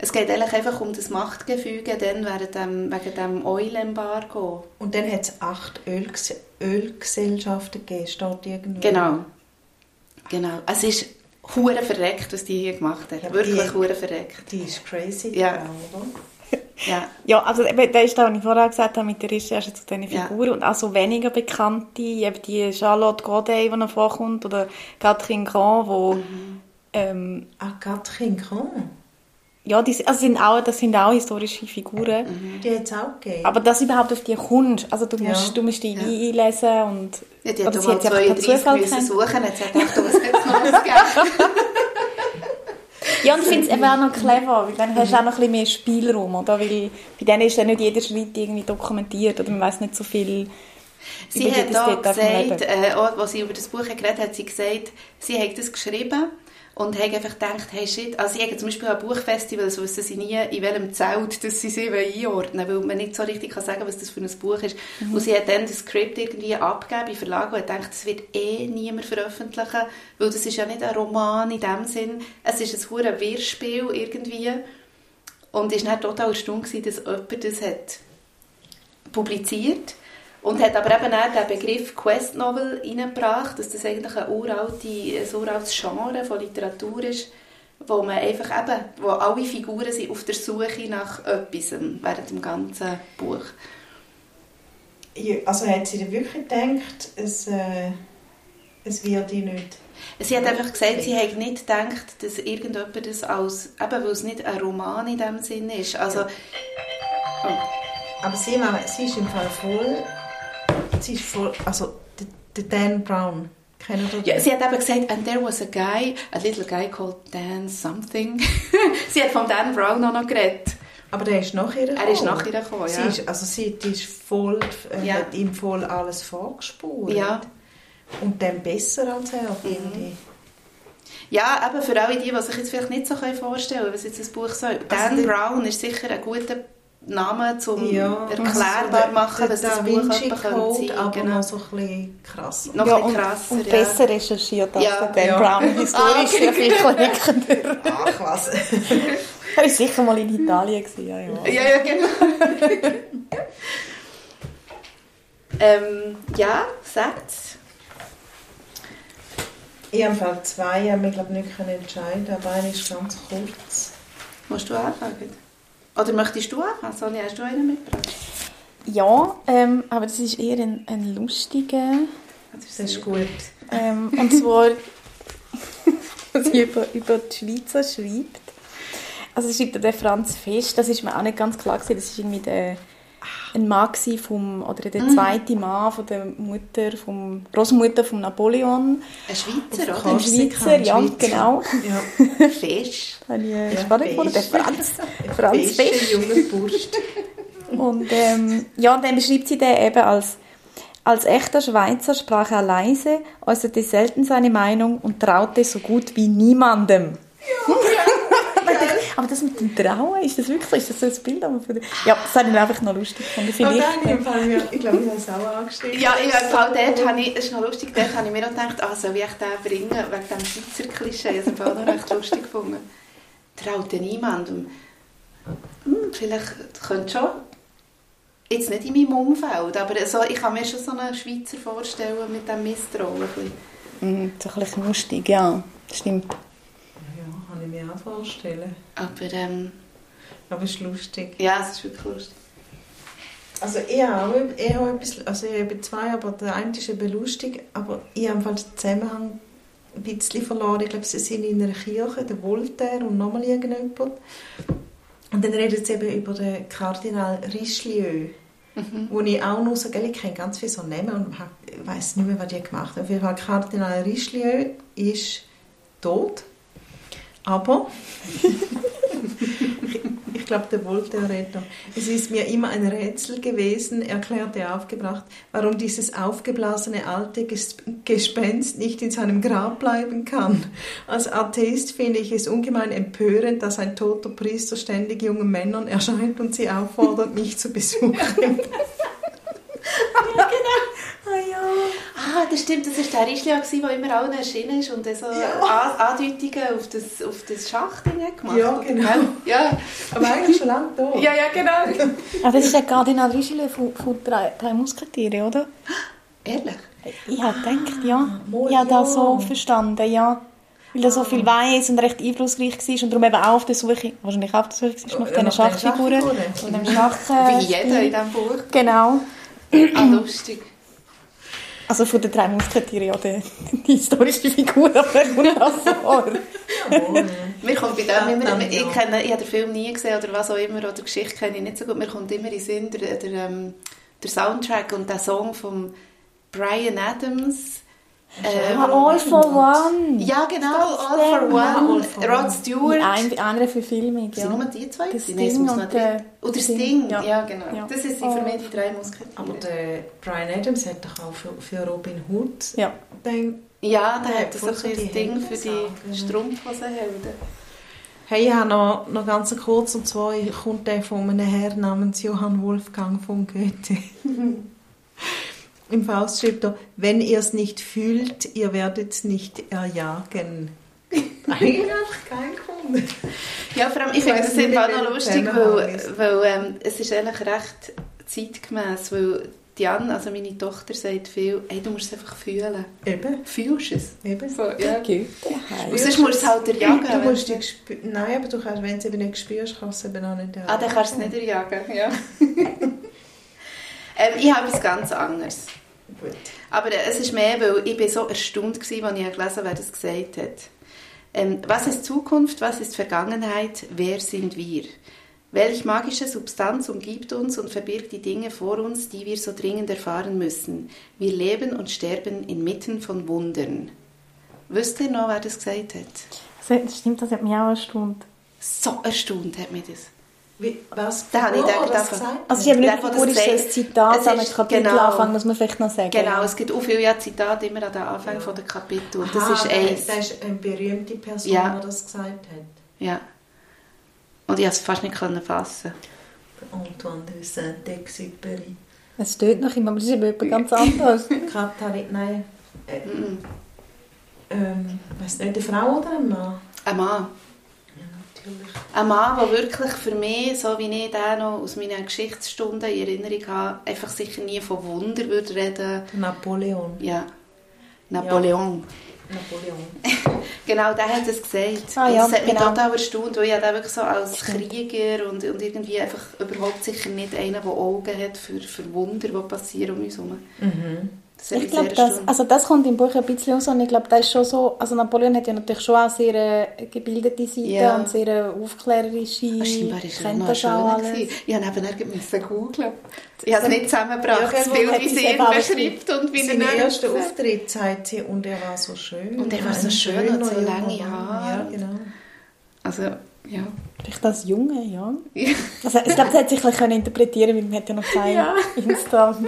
Es geht eigentlich einfach um das Machtgefüge dann während dem, wegen dem Oil-Embargo. Und dann hat es acht Ölges Ölgesellschaften gegeben, steht irgendwo. Genau. Genau. Es ist hure verreckt, was die hier gemacht hat. Ja, Wirklich hure verreckt. Die ist crazy. Ja. genau, oder? Ja. Ja, also eben, das ist das, was ich vorher gesagt habe mit der Recherche zu diesen Ja. Figuren. Und auch so weniger bekannte, eben die Charlotte Godet, die noch vorkommt, oder Catherine Grand, wo, Mhm. ähm, Ah, Catherine Grand. Ja, die, also sind auch, das sind auch historische Figuren. Mhm. Die hat es auch gegeben. Aber dass überhaupt auf die kommst, also du Ja. musst, du musst dich Ja. einlesen und... Ja, die hat sie mal hat sie einfach per 32 Zufall müssen suchen, jetzt hat gedacht, was hat es noch gegeben? [LAUGHS] Ja, und ich finde es eben auch noch clever, weil dann hast du auch noch ein bisschen mehr Spielraum, oder? Weil bei denen ist dann nicht jeder Schritt irgendwie dokumentiert oder man weiß nicht so viel Sie hat auch vom gesagt, äh, auch, als sie über das Buch geredet hat, hat sie gesagt, sie hat das geschrieben und hat einfach gedacht, hey shit, also sie hat zum Beispiel an Buchfestivals, wissen sie nie, in welchem Zelt dass sie sie einordnen weil man nicht so richtig kann sagen was das für ein Buch ist. Mhm. Und sie hat dann das Skript irgendwie abgegeben im Verlag und hat gedacht, das wird eh niemand veröffentlichen, weil das ist ja nicht ein Roman in dem Sinn, es ist ein hure Wirrspiel irgendwie. Und ist dann total erstaunt dass jemand das hat publiziert und hat aber eben auch den Begriff Quest Novel reingebracht, dass das eigentlich ein, uralte, ein uraltes Genre von Literatur ist, wo man einfach eben, wo alle Figuren sind auf der Suche nach etwas während dem ganzen Buch. Ja, also hat sie wirklich gedacht, es, äh, es wird die nicht... Sie hat einfach gesagt, sie hätte nicht gedacht, dass irgendjemand das als, eben weil es nicht ein Roman in dem Sinn ist, also Aber sie, sie ist im Fall voll... Sie ist voll... Also, der, Dan Brown. Sie Ja, sie hat eben gesagt, and there was a guy, a little guy called Dan something. [LAUGHS] sie hat von Dan Brown auch noch geredet. Aber der ist nach ihr Er ist nach ihr gekommen, Sie ja. ist, also sie die ist voll, äh, Ja. hat ihm voll alles vorgespult. Ja. Mhm. Und dann besser als er, finde ich. Ja, eben für alle die, die sich jetzt vielleicht nicht so vorstellen können, was jetzt das Buch soll. Dan der- Brown ist sicher ein guter Namen zum Ja, erklärbar also machen, dass das Da Buch jemand könnte aber genau. noch so ein bisschen krasser. Noch ja, ein bisschen und, krasser, und ja. besser recherchiert als Ja. der Dan Ja. Brown. Historisch [LAUGHS] Ah, okay. ja viel vernickender. Ach was. [LAUGHS] Er war sicher mal in Italien. Gewesen, ja, ja. Ja, ja, genau. [LAUGHS] ähm, ja, Sätze. Ich habe Fall zwei, ich habe mich glaube nicht können entscheiden, aber einer ist ganz kurz. Musst du anfangen? Oder möchtest du anfangen? Sonja, hast du einen mitgebracht? Ja, ähm, aber das ist eher ein, ein lustiger. Das ist gut. Ähm, und zwar, [LAUGHS] was sie über, über die Schweizer schreibt. Also es schreibt der Franz Fest, das ist mir auch nicht ganz klar gewesen. Das ist irgendwie der, ein Mann vom, oder der zweite Mann von der Mutter, vom Großmutter von Napoleon. Ein Schweizer, oder? Ein Schweizer, ja, Schweizer. genau. Ja, [LAUGHS] Fisch. [LAUGHS] Habe ich Ja, spannend gefunden, der. Franz, [LAUGHS] Franz Feste, Fest. junge Burst. Und ähm, ja, und dann beschreibt sie den eben als als echter Schweizer sprach er leise, äußerte selten seine Meinung und traute so gut wie niemandem. Aber das mit dem Trauen, ist das wirklich, ist das so ein Bild? Ja, das habe ich einfach noch lustig gefunden. Und Vielleicht. Fall, mir- ich glaube, ich habe es auch angeschrieben. Ja, ich im Fall dort habe ich, das ist noch lustig, dort habe ich mir auch gedacht, ah, soll ich den bringen, wegen dem Schweizer Klischee, das habe ich auch noch recht lustig gefunden. Traut ja niemandem. Hm, vielleicht könnte schon, jetzt nicht in meinem Umfeld, aber so, ich kann mir schon so einen Schweizer vorstellen mit dem Misstrauen. Mhm, so ein bisschen lustig, ja, stimmt. Kann ich mir auch vorstellen. Aber ähm, Aber es ist lustig. ja, es ist wirklich lustig. Also ich habe ich habe etwas, also ich habe zwei, aber der eine ist eben lustig, aber ich habe den Zusammenhang ein bisschen verloren. Ich glaube, sie sind in einer Kirche, der Voltaire und nochmal irgendjemand. Und dann redet sie eben über den Kardinal Richelieu, wo ich auch nur so, gell, ich kenne ganz viele so Namen und weiß nicht mehr, was die gemacht haben. Auf jeden Fall, Kardinal Richelieu ist tot, aber ich glaube, der noch. Es ist mir immer ein Rätsel gewesen, erklärte er aufgebracht, warum dieses aufgeblasene alte Ges Gespenst nicht in seinem Grab bleiben kann. Als Atheist finde ich es ungemein empörend, dass ein toter Priester ständig jungen Männern erscheint und sie auffordert, mich zu besuchen. Ah, das stimmt, das war der Rischlia, der immer allen erschienen ist und so An- Andeutungen auf das, auf das Schachting gemacht Ja, oder? genau. Ja, Aber eigentlich schon lange tot. ja, ja, genau. Ah, das ist der Kardinal Richelieu von, von drei, drei Musketiere, oder? Ehrlich? Ich habe gedacht, ja. Mal, Ich habe ja. das so verstanden, ja. Weil er so viel weiss und recht einflussreich war und darum eben auch auf der Suche, wahrscheinlich auch auf der Suche war, nach Ja, diesen Schachfiguren. Schachfiguren. Und dem Schach, äh, Wie jeder in diesem Buch. Genau. Ah, lustig. Also von den drei Musketieren, ja, die, die historische Figur, [LAUGHS] aber er vor. Jawohl. Mir kommt bei dem immer, ich, ja. kenne, ich habe den Film nie gesehen oder was auch immer, oder die Geschichte kenne ich nicht so gut, mir kommt immer in den Sinn der, der, ähm, der Soundtrack und der Song von Brian Adams. Ähm, Ah, All for One. ja, genau, All for One, All for Rod. Stewart. Ein, andere Verfilmung, Sind ja. nur die zwei? Das? Nein, Sting muss und drei. der- Oder Sting, Sting, ja. ja, genau. Ja. Das sind für mich die drei Musketiere. Aber der Brian Adams hat doch auch für, für Robin Hood Ja. den Ja, der hat so ein Ding für die. Strumpfhosenhelden. Hey, ich habe noch, noch ganz kurz, und zwar kommt der von einem Herrn namens Johann Wolfgang von Goethe. [LAUGHS] Im Faust schreibt er, wenn ihr es nicht fühlt, ihr werdet es nicht erjagen. Eigentlich kein Grund. Ja, vor allem, ich Ich finde das nicht, sind auch noch lustig, weil, weil ähm, es ist eigentlich recht zeitgemäß, weil Diane, also meine Tochter, sagt viel, hey, du musst es einfach fühlen. Eben, Fühlst du es? eben. So, ja. Goethe. Und sonst musst du es halt erjagen. Du musst spü- Nein, aber du kannst, wenn du es eben nicht spürst, kannst du es eben auch nicht Ah, dann kannst du es nicht erjagen, ja. [LAUGHS] [LAUGHS] ähm, ich habe etwas ganz anderes. Gut. Aber äh, es ist mehr, weil ich bin so erstaunt war, als ich gelesen habe, wer das gesagt hat. Ähm, was ist Zukunft, was ist Vergangenheit, wer sind wir? Welch magische Substanz umgibt uns und verbirgt die Dinge vor uns, die wir so dringend erfahren müssen? Wir leben und sterben inmitten von Wundern. Wisst ihr noch, wer das gesagt hat? Das stimmt, das hat mich auch erstaunt. So erstaunt hat mich das. Wie, was? Da habe ich gedacht, das? Also ich habe nicht gewusst, das ist ein Zitat es an ist- einem Kapitelanfang, muss man vielleicht noch sagen. Genau, es gibt auch viele ja, Zitate immer an den Anfang von der Kapitel. Das Aha, ist eins. Das ist eine berühmte Person, Ja. die das gesagt hat. Ja. Und ich konnte es fast nicht können fassen. Antoine de Saint-Exupéry. Es steht noch immer, aber das ist eben etwas ganz anderes. [LAUGHS] Katharin, nein. Äh, ähm, weiß nicht, eine Frau oder ein Mann? Ein Mann. Ja. Ein Mann, der wirklich für mich, so wie ich den noch aus meinen Geschichtsstunden in Erinnerung habe, einfach sicher nie von Wunder würde reden. Napoleon. Ja. Napoleon. Napoleon. [LAUGHS] Genau, der hat es gesagt. Ah, ja, das hat mich genau. total erstaunt, weil ich den wirklich so als Krieger und, und irgendwie einfach überhaupt sicher nicht einer, der Augen hat für, für Wunder, die passieren um uns herum. Mhm. Ich glaube, das, also das kommt im Buch ein bisschen raus und ich glaube, das ist schon so, also Napoleon hat ja natürlich schon auch sehr eine gebildete Seite Ja. und sehr eine aufklärerische, Scheinbar ist er kennt das auch alles. Ich habe nebenher müssen googeln. Ich habe es nicht zusammengebracht, Ja, das Bild, wie sie ihn beschreibt und wie er Sein erster Auftritt sagt sie, und er war so schön. Und er war so schön und so lange. Haare. Ja, genau. Also, ja. Vielleicht das Junge, ja. Also, ich glaube, das hat sich ein bisschen interpretieren weil man hat ja noch [LAUGHS] kein Ja. Insta. [LAUGHS]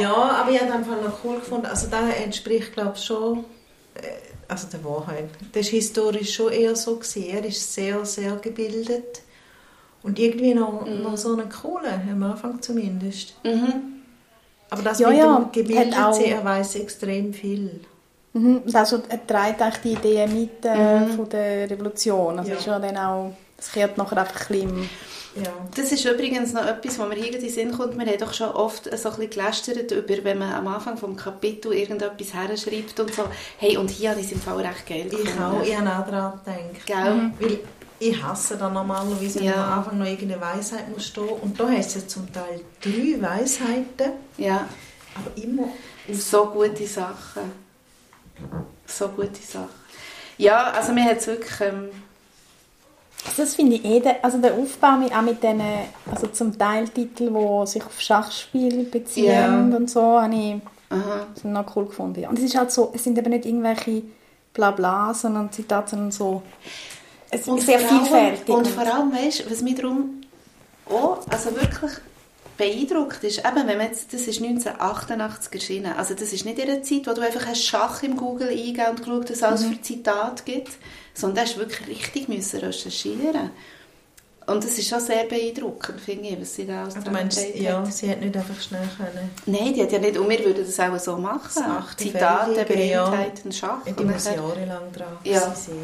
Ja, aber ich habe es einfach noch cool gefunden. Also das entspricht, glaube ich, schon äh, also der Wahrheit. Das war historisch schon eher so. Gewesen. Er ist sehr, sehr gebildet. Und irgendwie noch, noch so einen coolen, am Anfang zumindest. Mhm. Aber das Ja, mit ja, dem gebildet hat auch- er weiß extrem viel. Mhm. Also, er trägt eigentlich die Idee mit äh, von der Revolution. Also Ja. ist ja dann auch, das kehrt nachher einfach ein bisschen im- Ja. Das ist übrigens noch etwas, was mir hier in den Sinn kommt. Wir haben doch schon oft so ein bisschen gelästert über, wenn man am Anfang des Kapitels irgendetwas herschreibt und so. Hey, und hier habe ich es im Fall recht geil Ich gefunden. auch, ich habe auch daran gedacht. Gell? Weil ich hasse dann normalerweise, wenn Ja. am Anfang noch irgendeine Weisheit muss stehen. Und da hast du ja zum Teil drei Weisheiten, Ja, aber immer so gute Sachen. So gute Sachen. Ja, also mir hat es wirklich... Ähm, Das finde ich eh, der, also der Aufbau mit, auch mit diesen, also zum Teil Titel, die sich auf Schachspiel beziehen Ja. und so, habe ich aha. das noch cool gefunden. ja. Und es ist halt so, es sind eben nicht irgendwelche Blabla, sondern Zitate, sondern so es ist sehr allem- vielfältig. Und vor allem, weißt was mich darum auch also wirklich beeindruckt ist, eben, wenn man jetzt, das ist 1988 erschienen, also das ist nicht in einer Zeit, wo du einfach Schach im Google eingegeben und geschaut, was es alles für Zitate gibt, sondern du hast wirklich richtig müssen recherchieren und das ist schon sehr beeindruckend, finde ich, was sie da alles Du dran meinst, ja, hat. sie hat nicht einfach schnell können. Nein, die hat ja nicht, und wir würden das auch so machen. Das achte Zitate, ja. Berühmtheiten, Schach. Die und muss nachher- jahrelang dran Ja. sein.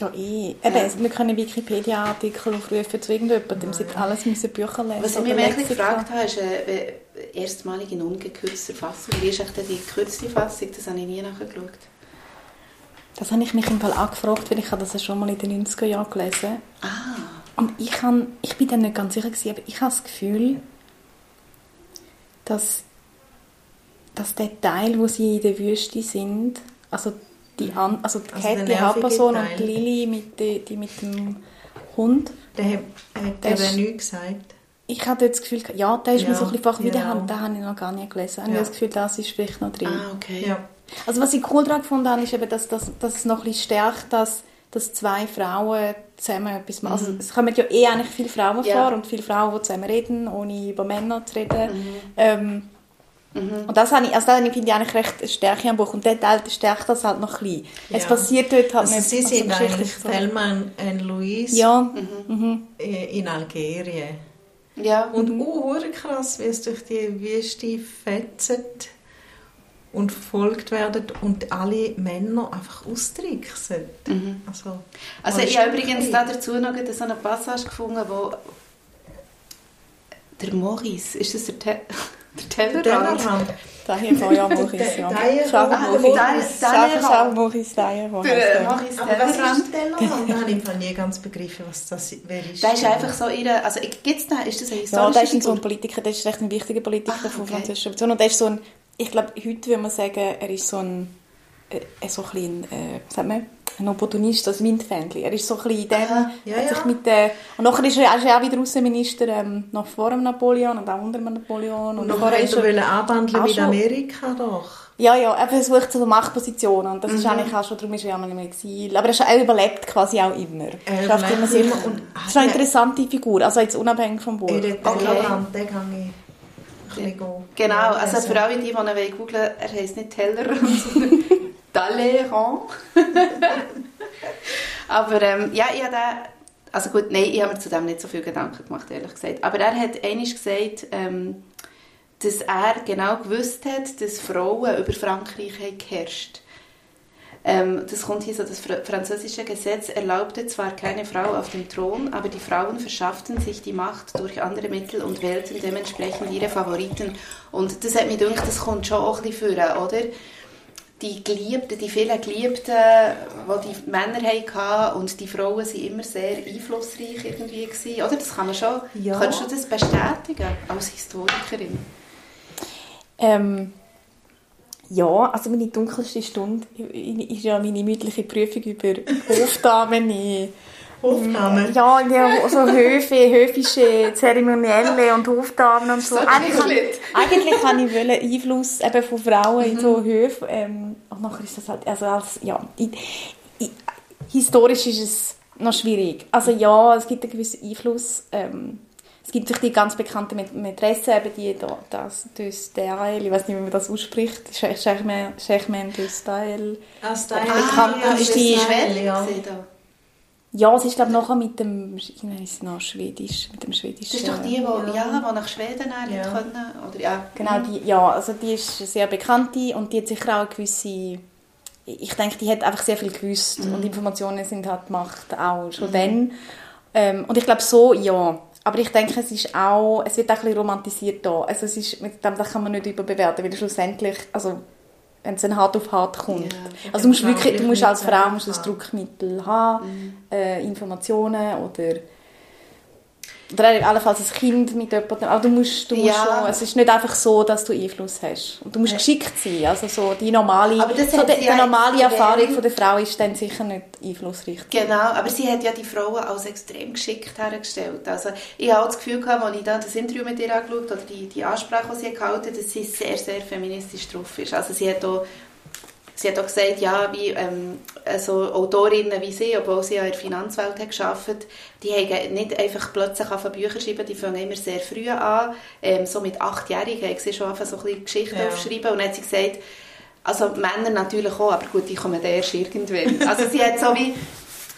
Ja, eh. Eben, Ja. Wir können Wikipedia-Artikel aufrufen zu irgendjemandem. Sie alles müssen Bücher lesen. Was ich mich wirklich gefragt habe, ist äh, äh, erstmalig in ungekürzter Fassung. Wie ist echt die gekürzte Fassung? Das habe ich nie nachgeschaut. Das habe ich mich im Fall auch gefragt, weil ich habe das ja schon mal in den 90er Jahren gelesen Ah, Und ich, kann, ich bin dann nicht ganz sicher, gewesen, aber ich habe das Gefühl, dass, dass der Teil, wo sie in der Wüste sind, also die, an, also die Also der die Hauptperson und Teil. die Lily mit, die, die mit dem Hund, Der hat, hat Der ist- nichts gesagt. ich hatte jetzt das Gefühl, ja, der ist mir Ja, so ein bisschen fach, wie den, genau. habe- den habe ich noch gar nicht gelesen. Ich habe Ja. das Gefühl, das ist vielleicht noch drin. ah okay. Ja. Also was ich cool daran gefunden habe, ist eben, dass, dass, dass es noch ein bisschen stärkt, dass, dass zwei Frauen zusammen etwas machen. Also es kommen ja eh eigentlich viele Frauen Ja. vor und viele Frauen, die zusammen reden, ohne über Männer zu reden. Ähm, Und das, habe ich, also das finde ich eigentlich recht eine Stärke am Buch. Und der Teil stärkt das halt noch ein bisschen. Es Ja. passiert dort halt Also nicht. sie also sind geschichtlich eigentlich so. Thelma und Louise Ja, äh, in Algerien. Ja. Und uh, hure krass, wie es durch die Wüste fetzt und verfolgt werden und alle Männer einfach austricksen. Also, Also oh, ich habe übrigens da dazu noch so eine Passage gefunden, wo der Maurice, ist das der, Te [LAUGHS] der Tellerrand? Daher von [LAUGHS] ja. Der- Ja. der- Schau, Maurice, daher Aber was Tellerrand. Tellerrand? Da habe ich im Fall nie ganz begriffen, was das wer ist. Der ist einfach so ihre, also gibt es da, ist das eine Ja, historische der ist ein so ein? Politiker, der ist recht ein wichtiger Politiker Ah, von französischer Revolution. Und der ist so ein, ich glaube, heute würde man sagen, er ist so ein, äh, so ein, bisschen, äh, was sagt man, ein Opportunist, also Windfähnchen. Er ist so ein bisschen in dem, ja, hat sich ja. mit der, und nachher ist er, ist ja auch wieder Außenminister, ähm, noch vor dem Napoleon und auch unter dem Napoleon. Und, Und noch vorher ist er, er anbandeln auch mit Amerika doch. ja, ja, er versucht so Machtpositionen und das Mhm. ist eigentlich auch schon, darum ist er ja mal im Exil. Aber er, ist, er überlebt quasi auch immer. Er schafft immer sich. und- das ist eine interessante Figur, also jetzt unabhängig vom Buch. Den Okay. Gehen. Genau, also also- für alle, die, die ihn wollen googeln er heisst nicht Tellerrand, [LAUGHS] sondern Talleyrand. [LAUGHS] Aber ähm, ja, ich habe den also gut, nein, ich habe mir zu dem nicht so viel Gedanken gemacht, ehrlich gesagt. Aber er hat einmal gesagt, ähm, dass er genau gewusst hat, dass Frauen über Frankreich haben geherrscht ähm, das kommt hier so, das französische Gesetz erlaubte zwar keine Frau auf dem Thron, aber die Frauen verschafften sich die Macht durch andere Mittel und wählten dementsprechend ihre Favoriten. Und das hat mir gedacht, das kommt schon auch ein bisschen vor, oder? Die Geliebten, die vielen Geliebten, die die Männer hatten und die Frauen waren immer sehr einflussreich irgendwie gewesen, oder? Das kann man schon, ja. kannst du das bestätigen als Historikerin? Ähm, ja, also meine dunkelste Stunde ist ja meine mündliche Prüfung über Hofdamen in Hofdamen? Ja, ja so Höfe, höfische Zeremonielle und Hofdamen und so. eigentlich, kann, eigentlich kann ich wollen Einfluss eben von Frauen mhm. in so mhm. Höfen. Ähm, und nachher ist das halt, also als, ja, ich, ich, historisch ist es noch schwierig. Also ja, es gibt einen gewissen Einfluss. Ähm, es gibt natürlich die ganz bekannte Mätresse, eben die das Düstel, ich weiß nicht, wie man das ausspricht, Shechman Düstel. Ah, Style. Bekannt ja, ist die Schwede, ja. Ja, sie ist glaube nachher mit dem, ich weiß noch Schwedisch, mit dem Schwedischen. Das ist doch die, die, ja. Ja, die nach Schweden ja. können, oder ja. Genau, die, ja, also die ist eine sehr bekannte und die hat sicher auch eine gewisse, ich denke, die hat einfach sehr viel gewusst mhm. und Informationen sind halt gemacht auch schon mhm. dann. Ähm, und ich glaube so, ja, aber ich denke, es ist auch, es wird auch ein bisschen romantisiert da. Also es ist, mit dem das kann man nicht überbewerten, weil schlussendlich, also wenn es dann hart auf hart kommt. Ja, also du musst wirklich, du musst als Frau musst ein Druckmittel haben, mhm. äh, Informationen oder oder allenfalls ein Kind mit jemandem. Aber du musst, du musst ja. schon, es ist nicht einfach so, dass du Einfluss hast. Und du musst ja. geschickt sein. Also so die normale, so die, die normale Erfahrung von der Frau ist dann sicher nicht einflussreich. Genau, aber sie hat ja die Frauen als extrem geschickt hergestellt. Also ich habe das Gefühl gehabt, als ich dann das Interview mit ihr angeschaut oder die, die Ansprache, die sie gehalten hat, dass sie sehr, sehr feministisch drauf ist. Also sie hat auch sie hat auch gesagt, ja, wie ähm, also Autorinnen wie sie, obwohl sie ja in der Finanzwelt hat gearbeitet, die haben nicht einfach plötzlich auf Bücher schreiben, die fangen immer sehr früh an. Ähm, so mit achtjährigen haben sie schon so ein bisschen Geschichten ja. aufschreiben und dann hat sie gesagt, also Männer natürlich auch, aber gut, die kommen erst irgendwann. Also sie hat so wie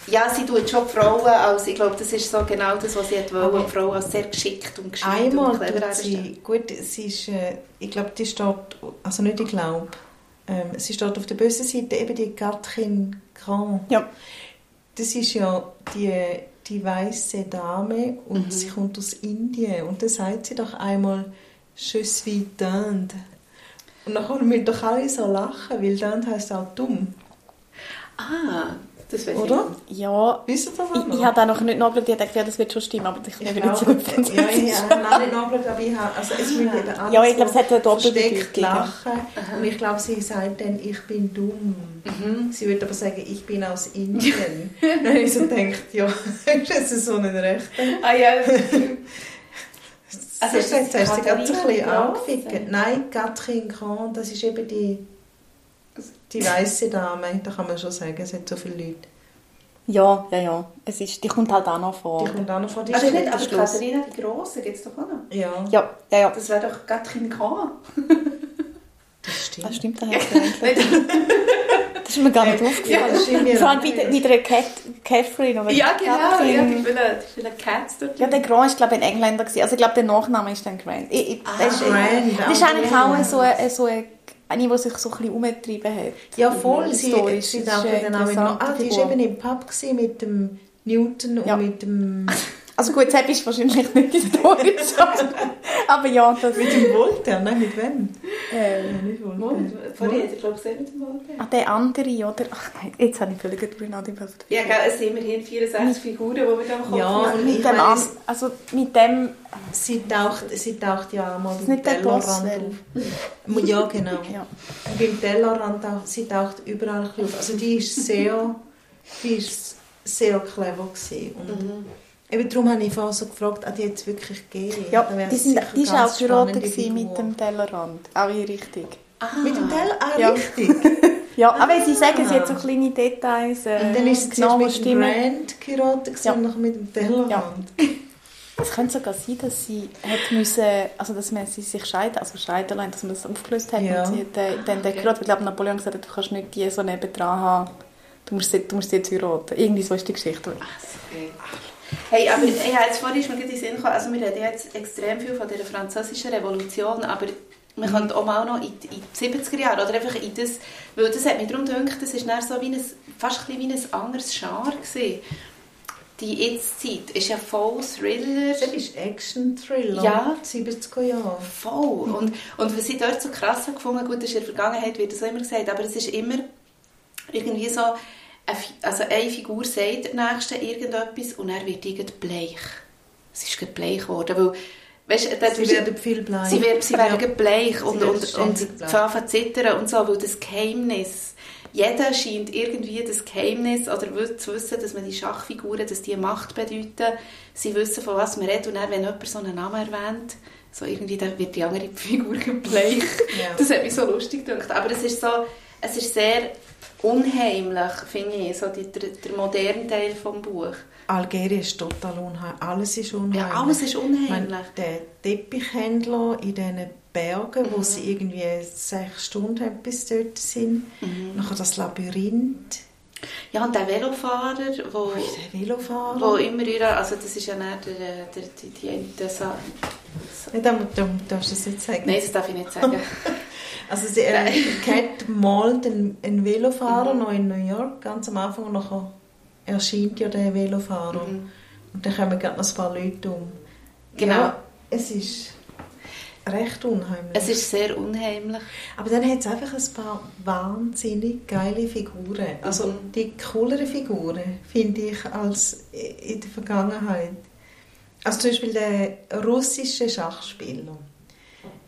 ja, sie tut schon die Frauen als, ich glaube, das ist so genau das, was sie hat wollen, die Frau als sehr geschickt und geschickt Einmal und clever sie, gut, sie ist, äh, ich glaube, die steht, also nicht ich glaube, ähm, sie steht auf der bösen Seite eben die Catherine Grand. Ja. Das ist ja die, die weiße Dame und mhm. sie kommt aus Indien. Und dann sagt sie doch einmal «Je suis d'Inde». Und dann wir doch alle so lachen, weil «D'Inde» heisst auch «dumm». Ah, das weiß Oder? Ich. Ja. Wisst ihr das Ich, ich habe da noch nicht nachgeschaut, ich dachte, ja, das wird schon stimmen, aber ich habe nicht so gut Ja, ich habe noch nicht nachgeschaut, aber ich habe, also es wird eben alles Ja, ich glaube, es hat eine doppelte lachen. Und ich glaube, sie sagt dann, ich bin dumm. Mhm. Sie würde aber sagen, ich bin aus Indien. [LAUGHS] dann ich so gedacht, ja, [LAUGHS] ist das so ein Rechter? Ah ja, [LAUGHS] Also hast, jetzt hast du gerade ein bisschen angefickt. Nein, Catherine Grand, das ist eben die die weiße Dame, da kann man schon sagen, es hat so viele Leute. Ja, ja, ja. Es ist, die kommt halt auch noch vor. Die kommt auch noch vor. Die also nicht, aber Katharina die Große gibt es doch auch noch. Ja. Ja, ja, ja. Das wäre doch Gatrin K. Das stimmt. Das stimmt, das [LAUGHS] Das ist mir gar nicht aufgefallen. Ja, stimmt, Vor allem bei, bei der Cat, Catherine. Oder ja, genau. Catherine. Ja, die vielen Cats dort. Ja, der Grand war, glaube ich, ein Engländer. Also ich glaube, der Nachname ist dann Grant. Ich, ich, ah, das ist, Grant. Das ist eigentlich auch so eine, so eine eine, die sich so ein bisschen umgetrieben hat. Ja, voll. Sie, sie dann auch noch, ah, die war eben im Pub mit dem Newton und ja. mit dem... [LAUGHS] Also gut, das ist wahrscheinlich nicht historisch, aber ja. Das mit dem Voltaire, nein, mit wem? Äh, ja, nicht Voltaire. Vorher hat er, glaube ich, mit dem Voltaire. Ah, der andere, oder? Ach nein, jetzt habe ich völlig darüber nachgedacht. Ja, es sind immerhin 64 Figuren, die wir da im Kopf ja, mit dem, an, also mit dem... Sie taucht, sie taucht ja mal im nicht Tellerrand auf. Ja, genau. [LAUGHS] ja. Beim Tellerrand, taucht, sie taucht überall auf. Also die ist sehr, die ist sehr clever gewesen. Und mhm. Eben darum habe ich vorhin so gefragt, ob die jetzt wirklich gegeben? Ja, die, sind, die war auch geraten mit dem Tellerrand. Auch in Richtung. Ah, mit dem Tellerrand? Ah, ja. richtig. [LAUGHS] ja, aber sie sagen, sie hat so kleine Details. Äh, und dann ist es genau mit dem Brand geraten ja. und mit dem Tellerrand. Ja. Es könnte sogar sein, dass sie hat müssen, also dass man sie sich scheiden, also scheiden lassen, dass man das aufgelöst hat. Ja. Und sie hat äh, dann okay. geraten. Ich glaube, Napoleon gesagt hat, du kannst nicht die so nebendran haben. Du musst, du musst sie jetzt heiraten. Irgendwie so ist die Geschichte. Ach, okay. Hey, aber ja, jetzt vorhin ist mir gerade in den Sinn gekommen, also wir reden jetzt extrem viel von der französischen Revolution, aber man könnte auch mal noch in, in die 70er Jahre oder einfach in das, weil das hat mich darum gedacht, das ist so wie ein, fast ein wie ein anderes Genre gewesen. Die Jetzt-Zeit ist ja voll Thriller. Das ist Action-Thriller. Ja. 70er Jahre. Voll. Und, und was ich dort so krass gefunden gut, ist in der Vergangenheit wird das auch immer gesagt, aber es ist immer irgendwie so, also eine Figur sagt der Nächste irgendetwas und er wird irgendwie bleich. Es ist gerade bleich geworden, weil Weißt, sie werden viel bleich. Sie, werden, sie werden bleich und, und, und fangen zittern und so, weil das Geheimnis, jeder scheint irgendwie das Geheimnis oder zu wissen, dass man die Schachfiguren, dass die Macht bedeuten, sie wissen, von was man redet und dann, wenn jemand so einen Namen erwähnt, so irgendwie, dann wird die andere Figur [LAUGHS] bleich. Ja. Das hat mich so lustig gedacht. Aber es ist so, es ist sehr unheimlich, finde ich, so die, der, der moderne Teil des Buches. Algerien ist total unheimlich. Alles ist unheimlich. Ja, alles ist unheimlich. Meine, der Teppichhändler in diesen Bergen, mhm. wo sie irgendwie sechs Stunden bis dort sind. Mhm. Nachher das Labyrinth. Ja, und der Velofahrer, wo, der Velofahrer? wo immer wieder, also das ist ja nicht der, der, die, die, der, so, so. Nee, da, da darfst du das nicht sagen. Nein, das darf ich nicht sagen. [LAUGHS] also sie äh, [LAUGHS] Cat malt einen, einen Velofahrer mhm. noch in New York, ganz am Anfang, und nachher erscheint ja der Velofahrer. Mhm. Und dann kommen gerade noch ein paar Leute um. Genau. Ja, es ist recht unheimlich. Es ist sehr unheimlich. Aber dann hat es einfach ein paar wahnsinnig geile Figuren. Also mhm. die cooleren Figuren finde ich als in der Vergangenheit. Also zum Beispiel der russische Schachspieler.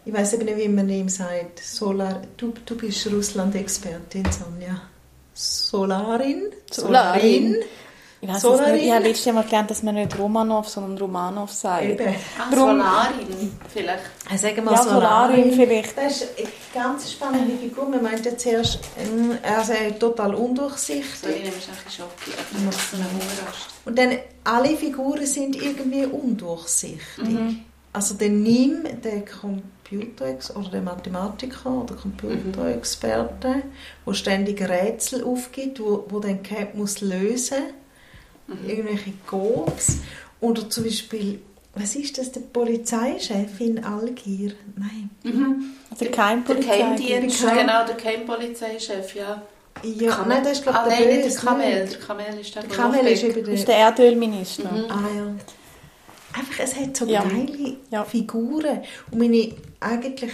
Ich weiß eben nicht, wie man ihm sagt. Solar, du, du bist Russland-Expertin, Sonja. Solarin? Solarin. Ich weiß Solarin. nicht. Ich habe letztes Mal gelernt, dass man nicht Romanov, sondern Romanov sagt. Eben. Ah, Solarin vielleicht. Also sagen wir ja, Solarin, Solarin vielleicht. Das ist eine ganz spannende Figur. Man meint ja zuerst, ähm, er sei total undurchsichtig. Solarin ist ein Schock. Und dann alle Figuren sind irgendwie undurchsichtig. Mhm. Also der Nim, der Computer oder der Mathematiker oder Computerexperte, mhm. wo ständig Rätsel aufgibt, wo, wo dann Cap muss lösen, mhm. irgendwelche Codes oder zum Beispiel was ist das, der Polizeichef in Algier? Nein. Mhm. Der Keimpolizeichef. Genau, der Keimpolizeichef, ja. Ja, Kamel. nein, das ist glaube ah, der nein, der Kamel. Der Kamel ist der, der Kamel ist eben der... ist der Erdölminister. Mhm. Ah ja einfach, es hat so ja. geile ja. Figuren. Und meine eigentlich,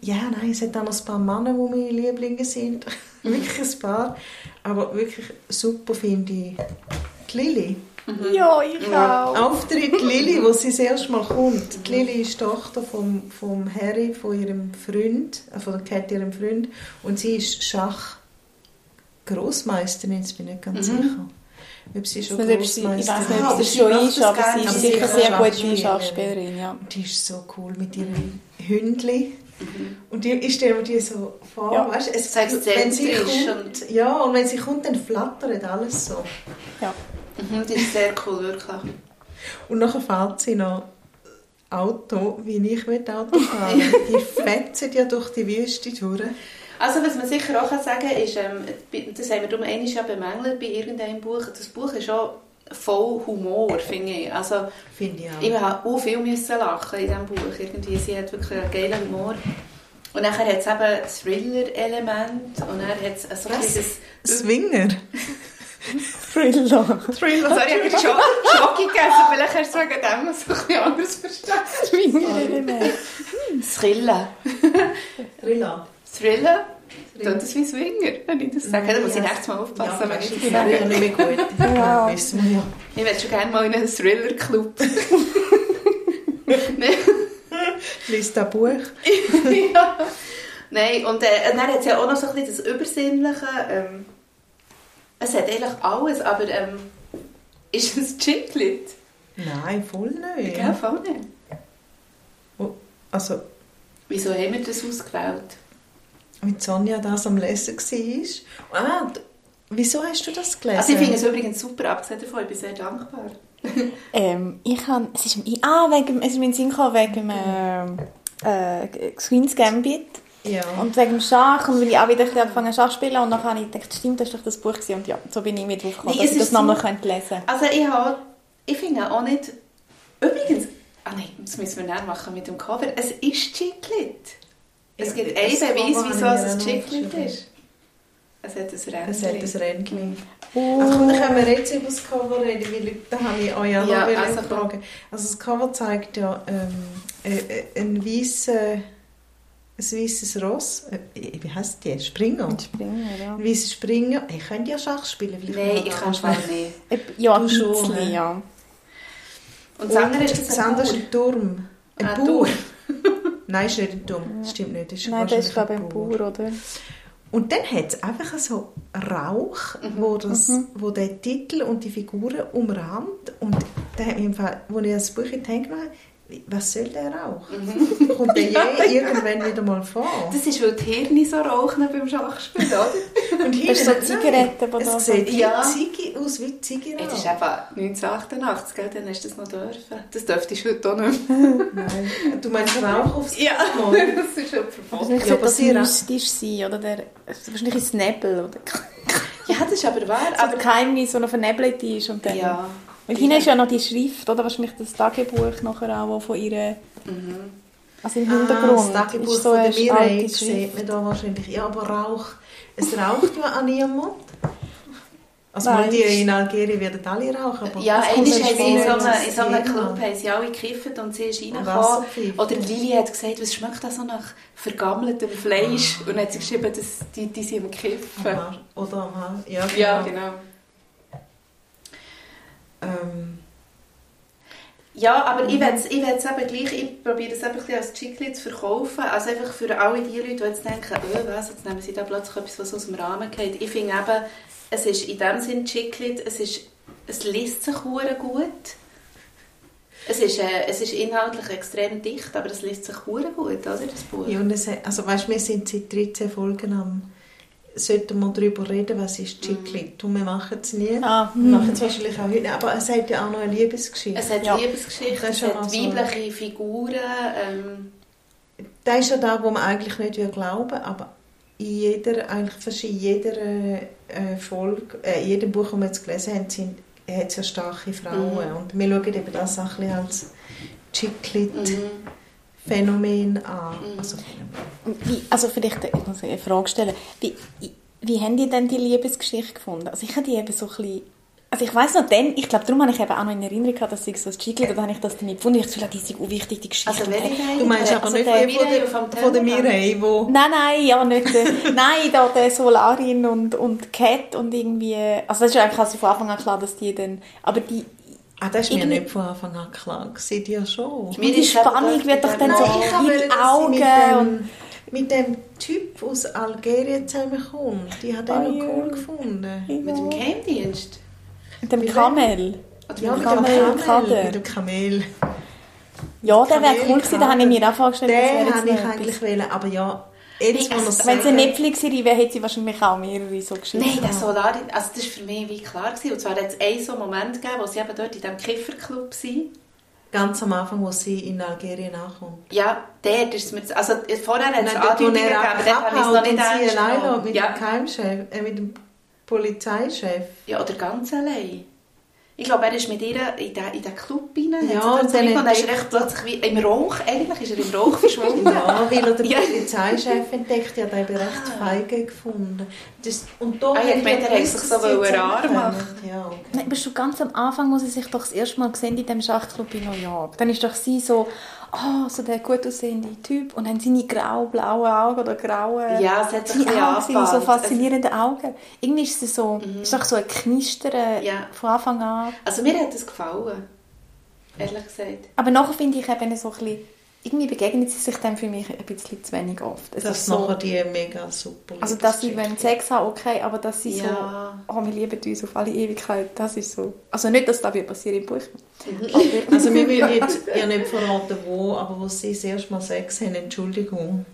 ja, nein, es hat auch noch ein paar Männer, die meine Lieblinge sind. [LAUGHS] wirklich ein paar. Aber wirklich super finde ich die Lilly. Mhm. Ja, ich auch. Auftritt [LAUGHS] Lilly, wo sie das erste Mal kommt. Die Lilly ist die Tochter vom, vom Harry, von ihrem Freund, äh, von der Cat, ihrem Freund. Und sie ist Schach Großmeisterin, jetzt bin ich nicht ganz mhm. sicher ob sie schon nicht, Ich weiß nicht, ob sie schon ist, aber sie ist sicher sehr gute Schachspielerin. Ja. Die ist so cool mit ihrem Hündli. Mhm. Und die, ich stelle mir die so vor, ja. weißt, es, wenn sie kommt, und ja, und wenn sie kommt, dann flattert alles so. Ja. Mhm, die ist sehr cool, wirklich. Und nachher fährt sie noch Auto, wie ich Auto fahren [LAUGHS] Die fetzen ja durch die Wüste durch. Also was man sicher auch sagen kann, ist, ähm, das haben wir darum einmal ja bemängelt bei irgendeinem Buch, das Buch ist auch voll Humor, finde ich. Also, finde ich auch. Ich musste auch viel müssen lachen in diesem Buch. Irgendwie, sie hat wirklich einen geilen Humor. Und dann hat es eben Thriller-Element und dann hat es so Was? dieses... Swinger? [LAUGHS] Thriller. Thriller. Sorry, ich habe Schoki gegessen. Vielleicht hast du wegen dem so ein bisschen anders verstanden. Thriller-Element. Thriller. Thriller. Thriller? Tut das wie Swinger, wenn ich das sage. Da muss ich nächstes Mal aufpassen, ja, wenn ich das sage. Ja, nicht mehr gut. [LAUGHS] Ja. Wissen wir ja. Ich würde schon gerne mal in einen Thriller-Club. [LAUGHS] [LAUGHS] Lies das Buch. ja. Nein, und, äh, dann hat es ja auch noch so ein bisschen das Übersinnliche. Ähm, es hat eigentlich alles, aber ähm, ist es Chiclet? Nein, voll nicht. Ja, voll nicht. Also... Wieso haben wir das ausgewählt? Mit Sonja das am Lesen war. Ah, wieso hast du das gelesen? Also ich finde es übrigens super, abgesehen davon, ich bin sehr dankbar. [LAUGHS] ähm, ich habe, es ist, ah, wegen, es ist mein Sinn wegen dem äh, äh, Queen's Gambit. Ja. Und wegen dem Schach und weil ich auch wieder angefangen Schach zu spielen und dann habe ich gedacht, stimmt, das ist doch das Buch gewesen. und ja, so bin ich mit drauf gekommen, nee, dass ich das nochmal so, lesen könnte. Also ich habe ich finde auch nicht... Übrigens, ah nein, das müssen wir näher machen mit dem Cover. Es ist Chiclet. Es gibt einen Beweis, wieso es ein auch aufgeschrieben. ist. Es hat ein Es hat ein Rändchen. Oh. Komm, dann können wir jetzt über das Cover reden, weil da habe ich euch ja noch Ja, also fragen. Also das Cover zeigt ja ähm, äh, äh, ein weißes ein weißes Ross. Äh, wie heisst die? Springer? Ein Springer, ja. Ein weißer Springer. Ich könnte ja Schach spielen. Nein, ich kann schon nicht. Eb- Ja, ein Du schon, bisschen, hä? ja. Und das andere ist das das ein andere ist ein Turm. Ein Ah, Bauer. [LAUGHS] Nein, ist nicht ein Turm. Das stimmt nicht. Das ist Nein, das ist, glaube ich, ein Bauer, oder? Und dann hat es einfach so Rauch, Mhm. wo, das, wo der Titel und die Figuren umrahmt. Und da hat mich im Fall, als ich das Buch in die Hände genommen habe, was soll der Rauch? [LAUGHS] Kommt der [LAUGHS] je irgendwann wieder mal vor? Das ist, weil die Hirne so rauchen beim Schachspielen, oder? [LAUGHS] Und Das ist so Zigaretten, die Es sieht wie Ja. Ziggy aus wie Zigarette. das ist einfach 1988, gell? dann hast du das noch dürfen. Das dürftest du heute auch nicht mehr. Nein. Du meinst Rauch aufs Ja, das ist schon Aber verboten. es Ja, das passiert auch. mystisch sein, oder? Der, wahrscheinlich ein Nebel, oder? Ja, das ist aber wahr. So Aber ein Geheimnis, so noch vernebelt ist. Und dann, ja, Und hinten ist ja noch die Schrift, oder? Wahrscheinlich das Tagebuch nachher auch, das von ihr... Also im Ah, Hintergrund das Tagebuch ist so von der Mireille sieht man da wahrscheinlich. Ja, aber Rauch, es raucht ja an niemand. Also Nein. mal die in Algerien werden alle rauchen, aber ja das einmal kommt haben sie in so einem, in so einem Club haben sie alle gekifft und sie ist reingekommen. Oder Lili hat gesagt, was schmeckt das so nach vergammeltem Fleisch? Und dann hat sie geschrieben, dass die, die sind am Kiffen. Aha, Oder. Ja, genau. Ja, genau. Ähm, Ja, aber ich will es ich will's eben gleich, ich probiere es bisschen als Chiclet zu verkaufen. Also einfach für alle die Leute, die jetzt denken, oh, was, jetzt nehmen sie da plötzlich etwas, was aus dem Rahmen geht. Ich finde eben, es ist in dem Sinn Chiclet, es, ist, es liest sich hure gut. Es ist, äh, es ist inhaltlich extrem dicht, aber es liest sich hure gut, oder, das Buch? ja, und es, also weißt, wir sind seit 13 Folgen am sollten wir darüber reden, was ist Chiclet. Und wir machen es nie. Ah, wir machen es wahrscheinlich auch heute nicht. Aber es hat ja auch noch eine Liebesgeschichte. Es hat Ja. Liebesgeschichten, Das es hat so. weibliche Figuren. Ähm, Das ist ja da, wo man eigentlich nicht will glauben aber in jeder, eigentlich fast in jeder äh, Folge, äh, in jedem Buch, das wir jetzt gelesen haben, sind, hat es ja starke Frauen. Mhm. Und wir schauen eben das auch ein bisschen als Chiclet-Phänomen mhm. An. Mhm. Also, Wie, also vielleicht ich muss eine Frage stellen. Wie, wie haben die denn die Liebesgeschichte gefunden? Also ich habe die eben so ein bisschen... Also ich weiss noch dann, ich glaube, darum habe ich eben auch noch in Erinnerung gehabt, dass ich so Chiclet, da habe ich das dann nicht gefunden. Ich dachte, die sind wichtig, die Geschichte. Also welche du meinst aber also nicht der von der, von der Tellerrand. Mireille, wo... Nein, nein, ja, nicht. äh, [LAUGHS] nein, da der Solarin und, und Cat und irgendwie... Also das ist ja eigentlich also von Anfang an klar, dass die dann... Aber die, Ah, das ist mir nicht von Anfang an klar. Sieht ja schon. Mir die Spannung wird doch dann in so sie Augen mit und... dem, mit dem Typ aus Algerien zusammenkommt. Die hat er noch ja. cool gefunden. Mit dem Geheimdienst? Mit dem? Kamel. Oder Ja, mit dem Kamel. Kader. Mit dem Kamel. Ja, der wäre cool gewesen, da habe ich mir auch vorgestellt, das wäre Den habe ich eigentlich wollen, aber ja, Also, es Wenn es eine Netflix-Serie wäre, hätte sie wahrscheinlich auch mehrere so Geschichten. Nein, der Solarin, also das war für mich wie klar. Gewesen. Und zwar hat es einen so Moment gegeben, wo sie eben dort in diesem Kifferclub sind. Ganz am Anfang, wo sie in Algerien ankommt. Ja, der ist mir... Also vorher hat es dort, Andeutungen gegeben, dort habe ich es noch nicht ernst allein genommen. mit ja. dem Geheimchef, äh, mit dem Polizeichef. ja, oder ganz allein. Ich glaube, er ist mit ihr in den, in den Club rein. Ja, hat und dann und dann ist er echt plötzlich wie im Rauch, eigentlich ist er im Rauch verschwunden. Ja, weil er den [LAUGHS] Ja. Polizeichef entdeckt hat, er recht Ah. feige gefunden. Das, und da Ah, ich meinte, er hat sich so rar machen. Ja, okay. Nein, aber schon ganz am Anfang, wo sie sich doch das erste Mal gesehen in diesem Schachclub in New York. Dann ist doch sie so, oh, so der gut aussehende Typ. Und dann seine grau-blauen Augen oder graue... Ja, es hat seine ein Augen sind so angebahnt. faszinierende Augen. Irgendwie ist sie so, ist doch so ein Knistern Ja. von Anfang an. Also mir hat das gefallen. Ehrlich gesagt. Aber nachher finde ich eben so ein bisschen, irgendwie begegnet sie sich dann für mich ein bisschen zu wenig oft. Es Das so, nachher die mega super also dass sie wenn Sex haben, okay, aber dass sie Ja. so, oh, wir lieben uns auf alle Ewigkeit, das ist so. Also nicht, dass das wird passieren im Buch. Also wir wollen jetzt ja nicht verraten, wo, aber wo sie das erste Mal Sex haben, Entschuldigung.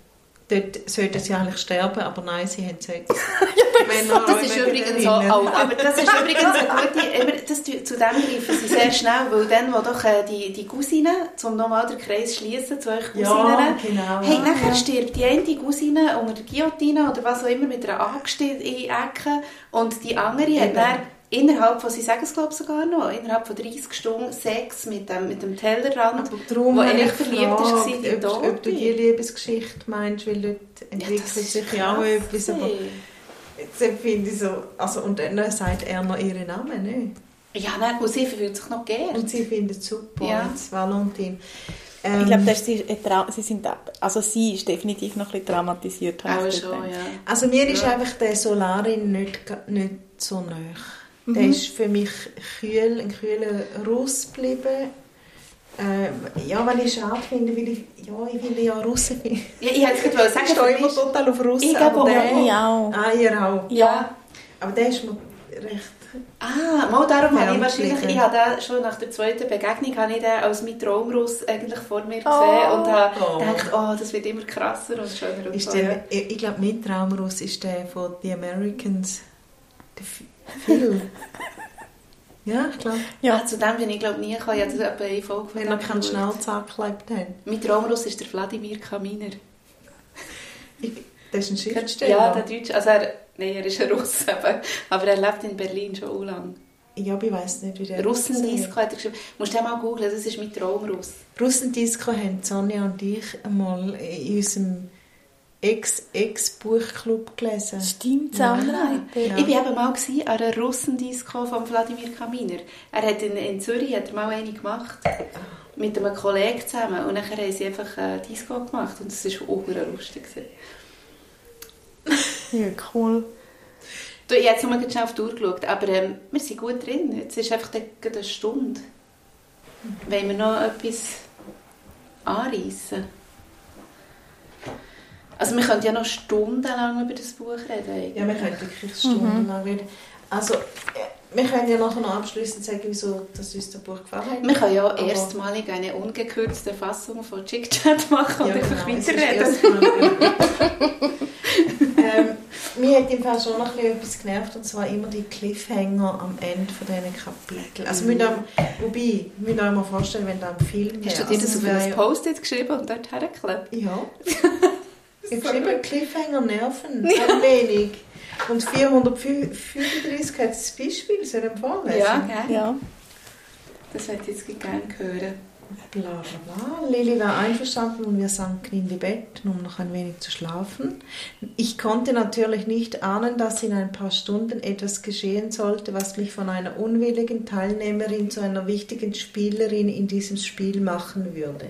Dort sollten sie eigentlich sterben, aber nein, sie haben Sex. [LAUGHS] Männer Das ist auch übrigens so, Männerinnen. oh, aber das ist übrigens eine gute, immer, das, zu dem greifen sie sehr schnell, weil dann, wo doch äh, die, die Cousine, um nochmal den Kreis zu schließen zu euch Ja, Cousinen, genau. hey, nachher stirbt die eine Cousine unter der Guillotine oder was auch immer mit einer die Ecke und die andere hat dann innerhalb von, sie sagen es glaube ich sogar noch, innerhalb von 30 Stunden Sex mit dem, mit dem Tellerrand, Aber darum wo ich verliebt war gefragt, in die ob, ob du die. Liebesgeschichte meinst, weil dort entwickelt das ist sich ja auch etwas. Aber jetzt finde ich so, also, und dann sagt er noch ihren Namen, nicht? Ja, nein, und sie fühlt sich noch geehrt. Und sie findet es super, Ja. jetzt Valentin. Ich Ähm, glaube, das ist, ein Trau- sie sind, also sie ist definitiv noch ein bisschen traumatisiert. Auch ich schon, ja. Also mir ist Ja. einfach der Solarin nicht, nicht so nah. Mhm. Der ist für mich kühl, ein kühler Russ geblieben. Ähm, ja, weil ich schade finde, weil ich, ja, ich finde ja Russen. Ich [LAUGHS] ja ich hätte gerade sagen, stehe für immer total auf Russen, Ich glaube auch. der... Ich auch. Ah, ihr auch. Ja. Aber der ist mir recht... Ah, mal darum habe ich wahrscheinlich, ich habe den schon nach der zweiten Begegnung habe ich den als mein Traumruss eigentlich vor mir gesehen Oh. und habe Oh. gedacht, oh, das wird immer krasser und schöner und Ist der, ich ich glaube, mein Traumruss ist der von The Americans. Der Phil. ja, ich glaube. Ja. Ah, zu dem bin ich glaube nie gekommen. Ich habe das etwa eine Folge von Wenn er dem keinen. Schnauz angeklebt hat. Mein Traumruss ist der Wladimir Kaminer. Ich, das ist ein Schriftsteller. Ja, der Deutsche. Also er, nein, er ist ein Russ, [LAUGHS] eben. aber er lebt in Berlin schon so lange. Ja, aber ich weiss nicht, wie der Russendisco hat er geschrieben. Musst du mal googeln, das ist mein Traumruss. Russendisco haben Sonja und ich einmal in unserem Ex-Buchclub gelesen. Stimmt. Sandra. Ja. Ich war eben mal an einer Russendisco von Wladimir Kaminer. Er hat in, in Zürich hat er mal eine gemacht. Mit einem Kollegen zusammen. Und dann haben sie einfach eine Disco gemacht. Und das war auch lustig. Ja, cool. Du, ich habe jetzt schnell auf die Uhr geschaut, aber ähm, wir sind gut drin. Jetzt ist einfach eine Stunde. Wollen wir noch etwas anreissen? Also wir könnten ja noch stundenlang über das Buch reden. eigentlich. Ja, wir können wirklich stundenlang reden. Also, äh, wir können ja nachher noch abschließend sagen, wieso dass uns das Buch gefallen hat. Wir können ja Aber- erstmalig eine ungekürzte Fassung von Chick Chat machen und Ja, einfach genau, weiterreden. [LAUGHS] ähm, mir hat im Fall schon noch ein bisschen etwas genervt, und zwar immer die Cliffhanger am Ende von diesen Kapiteln. Also, müssen auch, wobei, wir müssen mal vorstellen, wenn da ein Film Hast du dir das Also, auf ein Post-it geschrieben und dort hergeklebt? Ja. [LAUGHS] Ich habe geschrieben, Cliffhanger nerven, [LAUGHS] ein wenig. Und 435 hat das Beispiel, soll ich vorlesen? Ja, gell? Ja. Das hätte ich jetzt gerne hören. Bla bla bla. Lilly war einverstanden und wir sanken in die Betten, um noch ein wenig zu schlafen. Ich konnte natürlich nicht ahnen, dass in ein paar Stunden etwas geschehen sollte, was mich von einer unwilligen Teilnehmerin zu einer wichtigen Spielerin in diesem Spiel machen würde.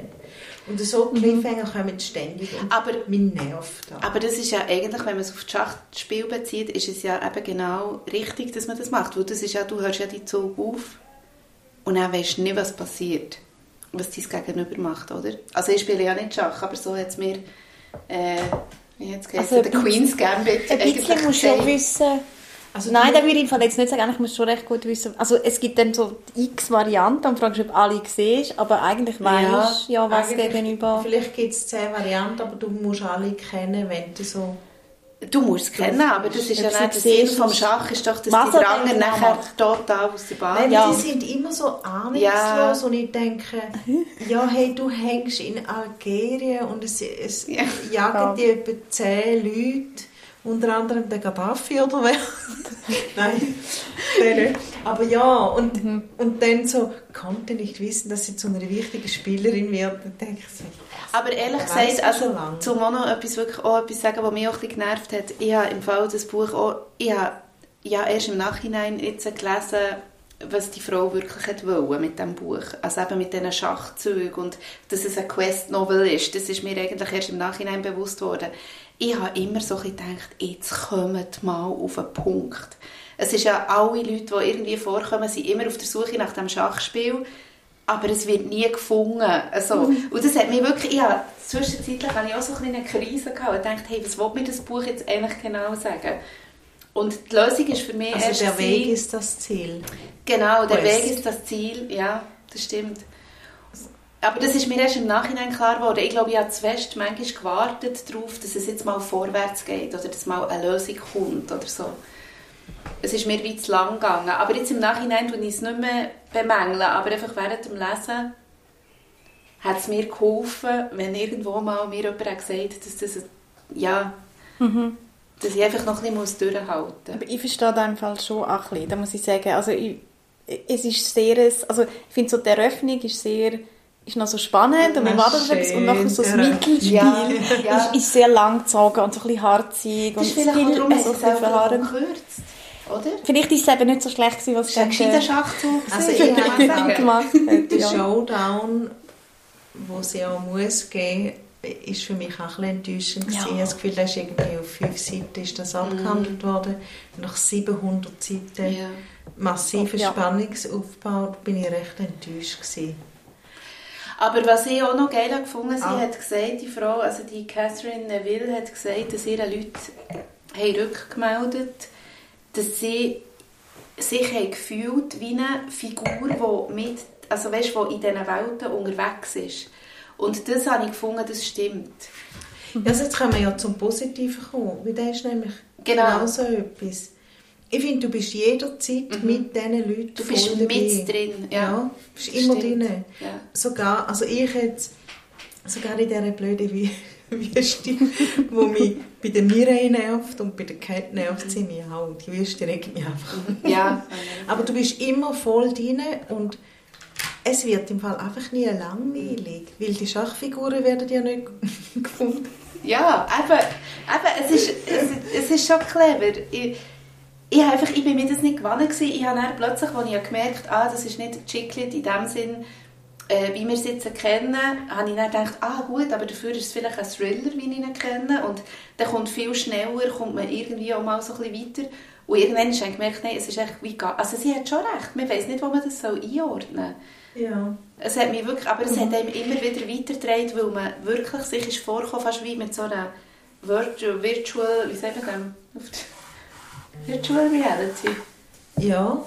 Und so Cliffhanger kommen ständig und Aber, mich nervt das. aber das ist ja eigentlich, wenn man es auf das Schachspiel bezieht, ist es ja eben genau richtig, dass man das macht. Weil das ist ja, du hörst ja die Zug auf und dann weißt du nicht, was passiert. Was dein Gegenüber macht, oder? Also ich spiele ja nicht Schach, aber so hat es mir... Äh, wie hat es geheißen? Also der Queen's Gambit Ein bisschen musst du schon gesagt. wissen. Also Nein, da würde ich im Fall jetzt nicht sagen. Eigentlich musst du schon recht gut wissen. Also es gibt dann so x Varianten und fragst, ob alle siehst, aber eigentlich weißt du ja, was gegenüber. Vielleicht gibt es zehn Varianten, aber du musst alle kennen, wenn du so... Du musst es kennen, aber das ist ja nicht der Sinn vom Schach, ist doch, dass die Dranger dann nachher total aus der Bahn Nein, ja. die sind immer so ahnungslos Ja. und ich denke, ja, hey, du hängst in Algerien und es, es Ja. jagen die etwa zehn Leute, unter anderem der Gaddafi oder wer? [LAUGHS] Nein, der. Aber ja, und, und dann so, konnte nicht wissen, dass sie zu einer wichtigen Spielerin wird. Dann denke ich so, Aber ehrlich gesagt, also zum auch noch etwas, wirklich auch etwas sagen, was mich auch ein bisschen genervt hat. Ich habe im Fall das Buch auch, ich habe ja erst im Nachhinein jetzt gelesen, was die Frau wirklich hat wollen mit dem Buch. Also eben mit diesen Schachzügen und dass es ein Quest-Novel ist. Das ist mir eigentlich erst im Nachhinein bewusst worden. Ich habe immer so gedacht, jetzt kommt mal auf den Punkt. Es ist ja alle Leute, die irgendwie vorkommen, sind immer auf der Suche nach dem Schachspiel aber es wird nie gefunden. Also, und das hat mich wirklich, ja, zwischenzeitlich hatte ich auch so ein eine Krise gehabt und dachte, hey, was will mir das Buch jetzt eigentlich genau sagen? Und die Lösung ist für mich also der Weg gewesen- ist das Ziel. Genau, der. Weg ist das Ziel, ja, das stimmt. Aber das ist mir erst im Nachhinein klar geworden. Ich glaube, ich habe zu fest manchmal gewartet darauf, dass es jetzt mal vorwärts geht oder dass mal eine Lösung kommt oder so. Es ist mir wie zu lang gegangen. Aber jetzt im Nachhinein tue ich es nicht mehr bemängeln, aber einfach während dem Lesen hat es mir geholfen, wenn irgendwo mal mir jemand hat gesagt dass das, ja, dass ich einfach noch ein bisschen durchhalten muss. Aber ich verstehe da im Fall schon auch ein bisschen, da muss ich sagen. Also ich, es ist sehr, also ich finde so die Eröffnung ist sehr, ist noch so spannend und man Ah, wartet auf etwas und nachher so das. Mittelspiel Ja, [LAUGHS] ja. Ist, ist sehr lang gezogen und so ein bisschen harzig und auch darum, dass so es verkürzt, oder? Vielleicht ist es eben nicht so schlecht gewesen, was Das ist ein dann Schachzug. [LAUGHS] Also ich habe [LAUGHS] gemacht hat. Der Ja. Showdown, wo es ja auch muss geben, ist für mich auch ein bisschen enttäuschend Ja. Ich habe das Gefühl, das ist irgendwie auf fünf Seiten ist das abgehandelt worden. Nach 700 Seiten Ja. massiver Ja. Spannungsaufbau bin ich recht enttäuscht gewesen. Aber was ich auch noch geil gefunden sie Ah. hat gesagt, die Frau, also die Catherine Neville hat gesagt, dass ihre Leute haben rückgemeldet dass sie sich haben gefühlt wie eine Figur, die mit, also weißt, die in diesen Welten unterwegs ist. Und das habe ich gefunden, das stimmt. Also jetzt können wir ja zum Positiven kommen, weil das ist nämlich Genau. genau so etwas. Ich finde, du bist jederzeit mit diesen Leuten Mhm. Du bist mit dabei. drin, ja. Ja, du bist immer Stimmt. drin. Ja. Sogar, also ich jetzt, sogar in dieser blöden Wü- Wüste, die mich bei der Mireille nervt und bei der Cat nervt sie mich auch. Die Wüste regt mich einfach. [LAUGHS] ja. Aber du bist immer voll drin und es wird im Fall einfach nie langweilig, weil die Schachfiguren werden ja nicht [LAUGHS] gefunden. Ja, eben, eben es, ist, es, es ist schon clever. Ich, ich, habe einfach, ich bin mir das nicht gewohnt gewesen. Ich habe dann plötzlich, als ich gemerkt habe, ah, das ist nicht Chiclet in dem Sinn, äh, wie wir es jetzt kennen, habe ich dann gedacht, ah gut, aber dafür ist es vielleicht ein Thriller, wie ich ihn kenne. Und dann kommt viel schneller, kommt man irgendwie auch mal so ein bisschen weiter. Und irgendwann habe ich gemerkt, nein, es ist echt wie Also sie hat schon recht, man weiß nicht, wo man das einordnen soll. Ja. Es hat mich wirklich, aber es hat einem immer wieder weitergetragen, weil man wirklich sich ist vorgekommen, fast wie mit so einer Virtual, virtual wie sagt man dem? Virtual Reality. Ja,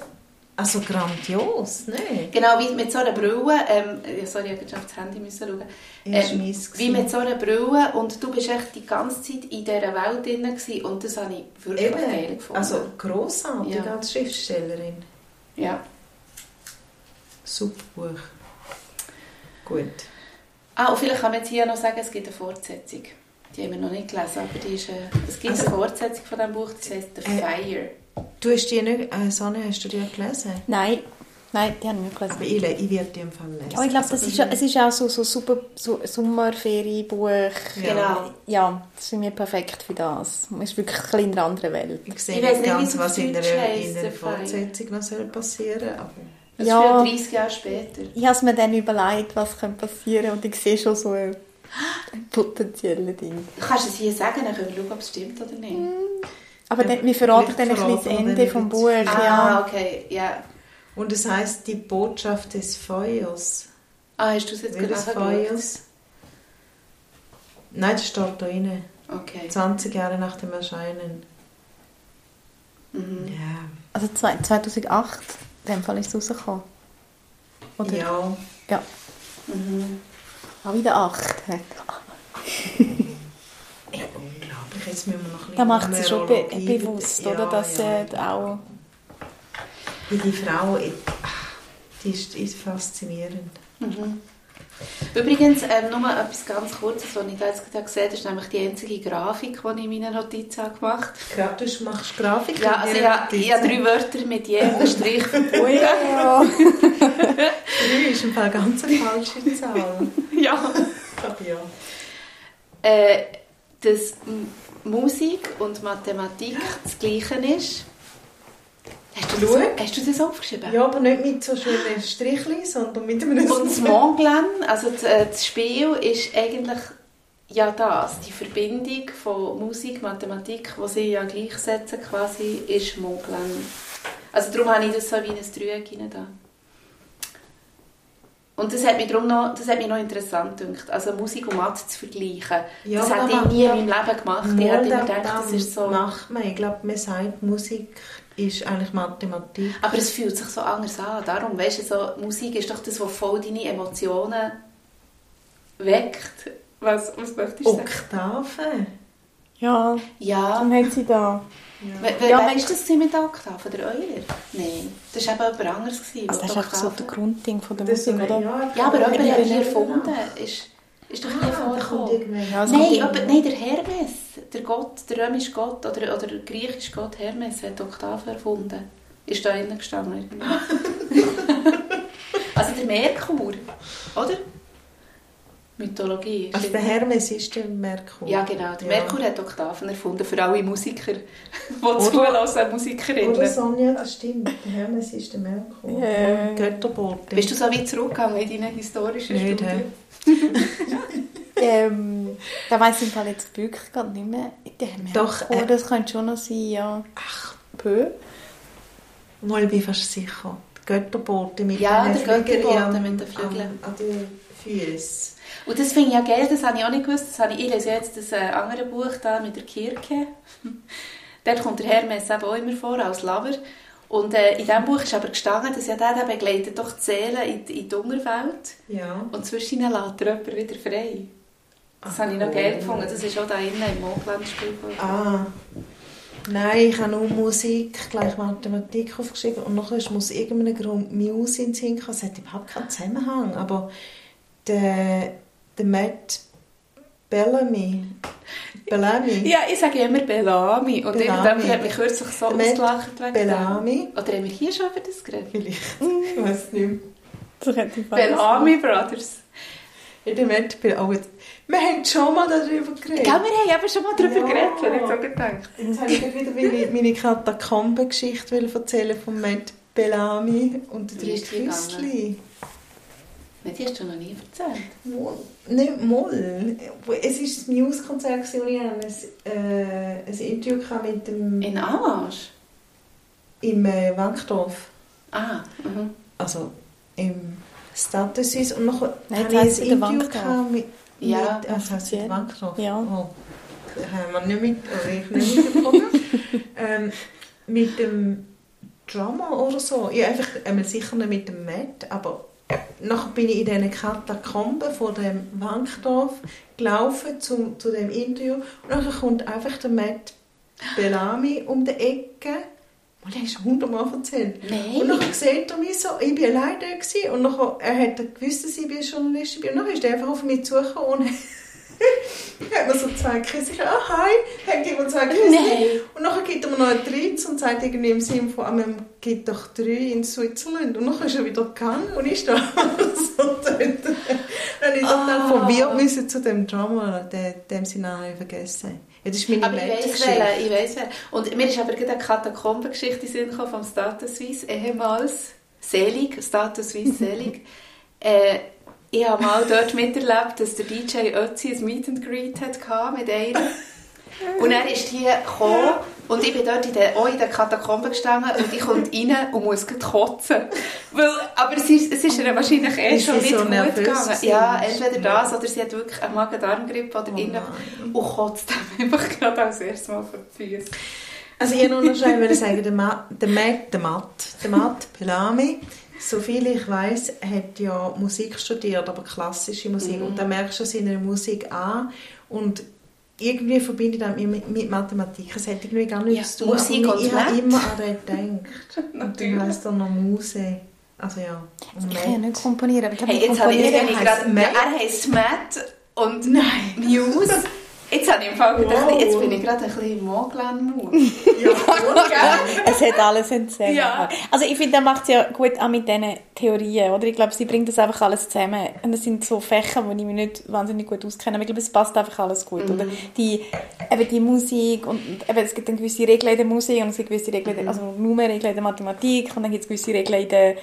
also grandios, ne? Genau, wie mit so einer Brille, ähm, sorry, ich musste auf das Handy müssen schauen. Ähm, wie mit so einer Brille und du bist echt die ganze Zeit in dieser Welt drin gewesen und das habe ich wirklich geil Eben, gefunden. also grossartig Ja. als Schriftstellerin. ja. Super Buch. Gut. Ah, und vielleicht kann man jetzt hier noch sagen, es gibt eine Fortsetzung. Die haben wir noch nicht gelesen, aber die ist, äh, es gibt Also- eine Fortsetzung von diesem Buch, das heisst «The Äh, Fire». Du hast die nicht, äh, Sonne, hast du die gelesen? Nein, nein, die haben wir gelesen. Aber ich, ich werde die im Fall lesen. Aber ich glaube, das ist, ja- es ist auch so, so super so Sommerferienbuch. Genau. Ja, das ist mich perfekt für das. Man ist wirklich ein bisschen in einer anderen Welt. Ich sehe Ich nicht nicht, ganz, was in der, in der. Fortsetzung noch soll passieren aber Das Ja. ist 30 Jahre später. Ich habe mir dann überlegt, was könnte passieren und ich sehe schon so ein potenzielles Ding. Du kannst es hier sagen, dann können wir schauen, ob es stimmt oder nicht. Aber Ja, wir verraten dann ein das Ende vom. Buch. Ah, Ja. okay, ja. Und es heißt die Botschaft des Feuers. Ah, hast du es jetzt gerade? Feuers? Nein, das steht da drin. Okay. 20 Jahre nach dem Erscheinen. Mhm. Ja. Also zwei- 2008, in dem Fall ist es rausgekommen. Oder? Ja. Ja. Mhm. Auch wieder 8. Ey, unglaublich. Jetzt müssen wir noch ein bisschen Da macht sie schon be bewusst, Ja, oder? Dass ja. äh, auch... Die Frau, die ist, ist faszinierend. Mhm. Übrigens, ähm, nur etwas ganz Kurzes, was ich da jetzt gerade gesehen habe, ist nämlich die einzige Grafik, die ich in meinen Notizen habe gemacht Ja, du machst Grafik. Ja, also ich habe, ich habe drei Wörter mit jedem [LAUGHS] Strich verbunden. [LAUGHS] Ja. Drei ist im Fall ganz eine falsche [LAUGHS] Zahl. ja. Aber ja. äh, dass Musik und Mathematik das Gleiche ist. Hast du, das, hast du das aufgeschrieben? ja, aber nicht mit so schönen Strichli, sondern mit einem... Und das Monglen, also das, äh, das Spiel, ist eigentlich ja das, die Verbindung von Musik, Mathematik, die sie ja gleichsetzen quasi, ist Monglen. Also darum habe ich das so wie in ein Dreieck rein da. Und das hat mich, darum noch, das hat mich noch interessant gedacht, also Musik und Mathe zu vergleichen. Ja, das hätte ich nie in meinem Leben gemacht. Ich hätte immer gedacht, das ist so... macht man. Ich glaube, man sagt, Musik ist eigentlich Mathematik. Aber es fühlt sich so anders an. Darum, weißt du, so, Musik ist doch das, was voll deine Emotionen weckt. Was, was möchtest du sagen? Oktaven. ja, Ja. dann hat sie da... Wer, Ja, wer ist das mit der Oktave? Der Euler? Nein. Das war eben jemand anderes. Gewesen, Also das ist einfach so Oktave- der Grundding von der Das Musik, oder? Ja, Ja, aber jemand hat Ja, die erfunden. Ist, ist doch nie Ah, vorgekommen. Ja, Nein, jemand, nein, der Hermes. der Gott, der römische Gott oder, oder der griechische Gott Hermes hat Oktaven erfunden. Ist da innen gestanden. [LAUGHS] also der Merkur, oder? Mythologie. Also der Hermes ist der Merkur. Ja, genau. Der Ja. Merkur hat Oktaven erfunden für alle Musiker, die zulassen, Musikerinnen. Oder Sonja, das stimmt. Der Hermes ist der Merkur. Ja. Und Götterbote. Bist du so weit zurückgegangen in deinen historischen Nicht, Studien? [LAUGHS] Ähm, da weiss ich im Fall jetzt wirklich gar nicht mehr. Der Doch, Merkur, äh, das könnte schon noch sein, ja. Ach, Pö. mal bin ich fast sicher. Der Götterbote mit Ja, den der Flügeln Götterbote am- mit den Flügeln. An, an den Füßen. Und das finde ich ja geil, das habe ich auch nicht gewusst. Das habe ich, ich lese jetzt das äh, andere Buch da mit der Kirche. [LAUGHS] Dort kommt der Hermes eben auch immer vor, als Lover. Und äh, in diesem Buch ist aber gestanden, dass ja der, der begleitet doch die Seelen in, die- in die Unterwelt. Ja. Und zwischen ihnen lässt er jemanden wieder frei. Das Ach, habe ich noch cool. geil gefunden. Das ist auch da innen im Mondlandspiel. Ah. Nein, ich habe nur Musik, gleich Mathematik aufgeschrieben und nachher ist mir aus irgendeinem Grund Muse in den Sinn gekommen. Es hat überhaupt keinen Zusammenhang, aber der, der Matt Bellamy, Bellamy, Ja, ich sage immer Bellamy. Und Bellamy. hat mich kürzlich so Der ausgelacht wegen dem. Bellamy, Oder haben wir hier schon über das geredet? vielleicht, ich weiß nicht mehr. Das ich Bellamy Brothers. Ja, der Matt Bellamy, wir haben schon mal darüber geredet. Gell, wir haben eben schon mal darüber Ja. geredet, habe ich so gedacht. Jetzt habe ich wieder meine, meine Katakombengeschichte erzählen von Matt Bellamy und den Wie drei ist die gegangen? Füßchen. Die hast du noch nie erzählt. Moll. Nicht Moll. Es war ein News-Konzert, wo ich ein, äh, ein Interview mit dem In Amas? im äh, Wankdorf. Ah, mhm. Also im Status Suisse. Und nachher Nein, hatte ich ein Interview gehabt mit, Ja, mit, äh, das heisst offiziell. Wankdorf. Ja. Oh. Das haben wir nicht mit, oder ich nicht mitbekommen. [LAUGHS] ähm, mit dem Drummer oder so. Ja, einfach einmal sicher nicht mit dem Matt, aber nachher bin ich in diesen Katakomben von dem Wankdorf gelaufen zu, zu dem Interview und dann kommt einfach der Matt Bellamy um die Ecke und er ist hundertmal erzählt. Und Nein. dann sieht er mich so, ich war alleine da gewesen, und dann, er hat gewusst, dass ich bin Journalistin bin und dann ist er einfach auf mich zugekommen und [LAUGHS] hat mir so zwei Küsse gesagt, ah hi, hat mir zwei Küsse. Nein. Und dann gibt er mir noch einen Dritz und sagt irgendwie im Sinne von, ah, man gibt doch drei in Switzerland. Und dann ist er wieder gegangen und ist da [LAUGHS] so dort. Dann ich total verwirrt müssen zu dem Drama, den, dem sie nachher vergessen. Ja, das ist meine Aber ich Weltgeschichte. welchen, ich weiss welchen. Und mir ist aber gerade eine Katakombengeschichte in Sinn vom Status Suisse, ehemals selig, Status Suisse selig. [LAUGHS] äh, ich habe mal dort miterlebt, dass der DJ Ötzi ein Meet and Greet hatte mit einer. Und er ist hier gekommen und ich bin dort in der, auch in den Katakomben gestanden und ich komme rein und muss kotzen. Weil, aber es ist, es ist ihr wahrscheinlich eh schon nicht so gut gegangen. Ja, entweder das oder sie hat wirklich eine Magen-Darm-Grippe oder Oh nein. Und kotzt dem [LAUGHS] einfach gerade als erstes Mal vor die Füße. Also ich wollte noch schnell sagen, der Matt, der Matt, der Matt, der Matt Pelami, soviel ich weiß, hat ja Musik studiert, aber klassische Musik. Mhm. Und da merkst du seine Musik an und irgendwie verbinde ich das mit, Mathematik. Es hat irgendwie gar nichts Ja, zu tun. Musik und ich habe immer an den gedacht. [LAUGHS] und Natürlich. dann heisst er noch Muse. Also ja, und Ich kann ja nicht komponieren, aber ich Hey, jetzt habe ich, gerade, Matt. er heisst Matt und Nein. Muse. [LAUGHS] Jetzt, habe ich im Fall gerade ein Wow. jetzt bin ich gerade ein bisschen im Moglan-Mut. [LAUGHS] Ja? Es hat alles Zusammenhang. Ja. Also ich finde, er macht es ja gut auch mit diesen Theorien, oder? Ich glaube, sie bringt das einfach alles zusammen. Und das sind so Fächer, wo ich mich nicht wahnsinnig gut auskenne, aber ich glaube, es passt einfach alles gut, oder? Die, eben die Musik und eben, es gibt dann gewisse Regeln in der Musik und es gibt gewisse Regeln, in der- also Numerregeln in der Mathematik und dann gibt es gewisse Regeln in der,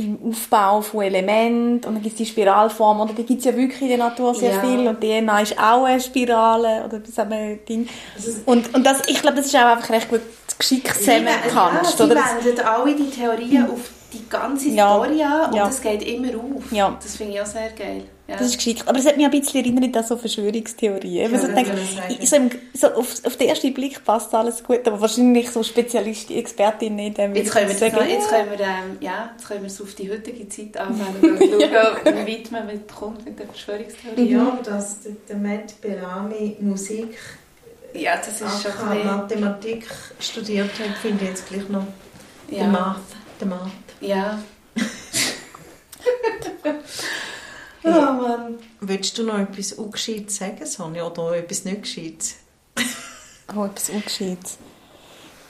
im Aufbau von Elementen und dann gibt es die Spiralform, oder? Da gibt es ja wirklich in der Natur sehr Ja. viel und DNA ist auch eine Spirale, oder das haben wir Ding. Und, und das, ich glaube, das ist auch einfach recht gut geschickt zusammengetanzt, ja, oder? Sie wenden alle die Theorien auf die ganze Ja. Story an und Ja. das geht immer auf. Ja. Das finde ich auch sehr geil. Ja. Das ist geschickt. Aber es hat mich ein bisschen erinnert an so Verschwörungstheorien. Ja, Ja, so denke, so, im, so auf, auf den ersten Blick passt alles gut, aber wahrscheinlich so Spezialistin, Expertin nicht. Ähm, Jetzt können wir, sagen, noch, jetzt können wir, ähm, ja, jetzt können wir es auf die heutige Zeit anwenden [LAUGHS] und schauen, wie weit man mit, kommt mit der Verschwörungstheorie. Ja, aber dass der, der Matt Bellamy Musik Ja, das ist schon ein. Mathematik studiert hat, finde ich jetzt gleich noch der Ja. Math. Der Math. ja. [LAUGHS] [LAUGHS] oh Mann. Willst du noch etwas Ungescheites sagen, Sonja, oder etwas nicht Gescheites? [LAUGHS] Oh, etwas Ungescheites.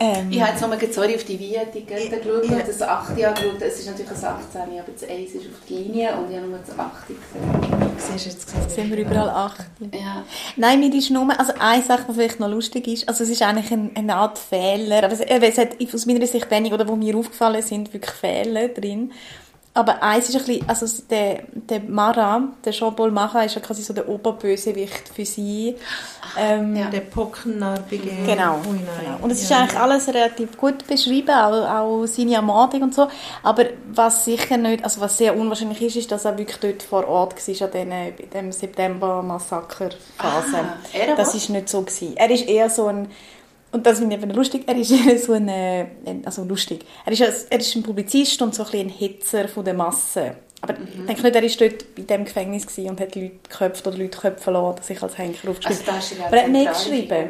Ähm, ich habe jetzt nochmal sorry, auf die Viatik geschaut und das 8 angeschaut. Es ist natürlich ein 18, aber das 1 ist auf der Linie und ich habe nur das 8 gesehen. Siehst jetzt gesehen? Sind wir überall 8? Ja. Nein, mir ist nur, also eine Sache, die vielleicht noch lustig ist, also es ist eigentlich eine, eine Art Fehler, aber es, es hat aus meiner Sicht wenig, oder wo mir aufgefallen sind, wirklich Fehler drin. Aber eins ist ein bisschen, also der, der Mara, der Jean-Paul Mara, ist ja quasi so der Oberbösewicht für sie. Ähm, ja. Der Pockennarbige. Genau, genau. Und es ist eigentlich alles relativ gut beschrieben, auch, auch seine Ermordung und so. Aber was sicher nicht, also was sehr unwahrscheinlich ist, ist, dass er wirklich dort vor Ort war, an dem September-Massaker-Phase. Ah, das war nicht so gewesen. Er ist eher so ein und das finde ich eben lustig, er ist [LAUGHS] so ein, also lustig, er ist, er ist ein Publizist und so ein, ein Hitzer von der Masse. Aber mhm. ich denke nicht, er war dort in diesem Gefängnis und hat Leute geköpft oder Leute köpfen lassen, dass ich als Henker aufgeschrieben habe. Also Aber er hat nicht geschrieben.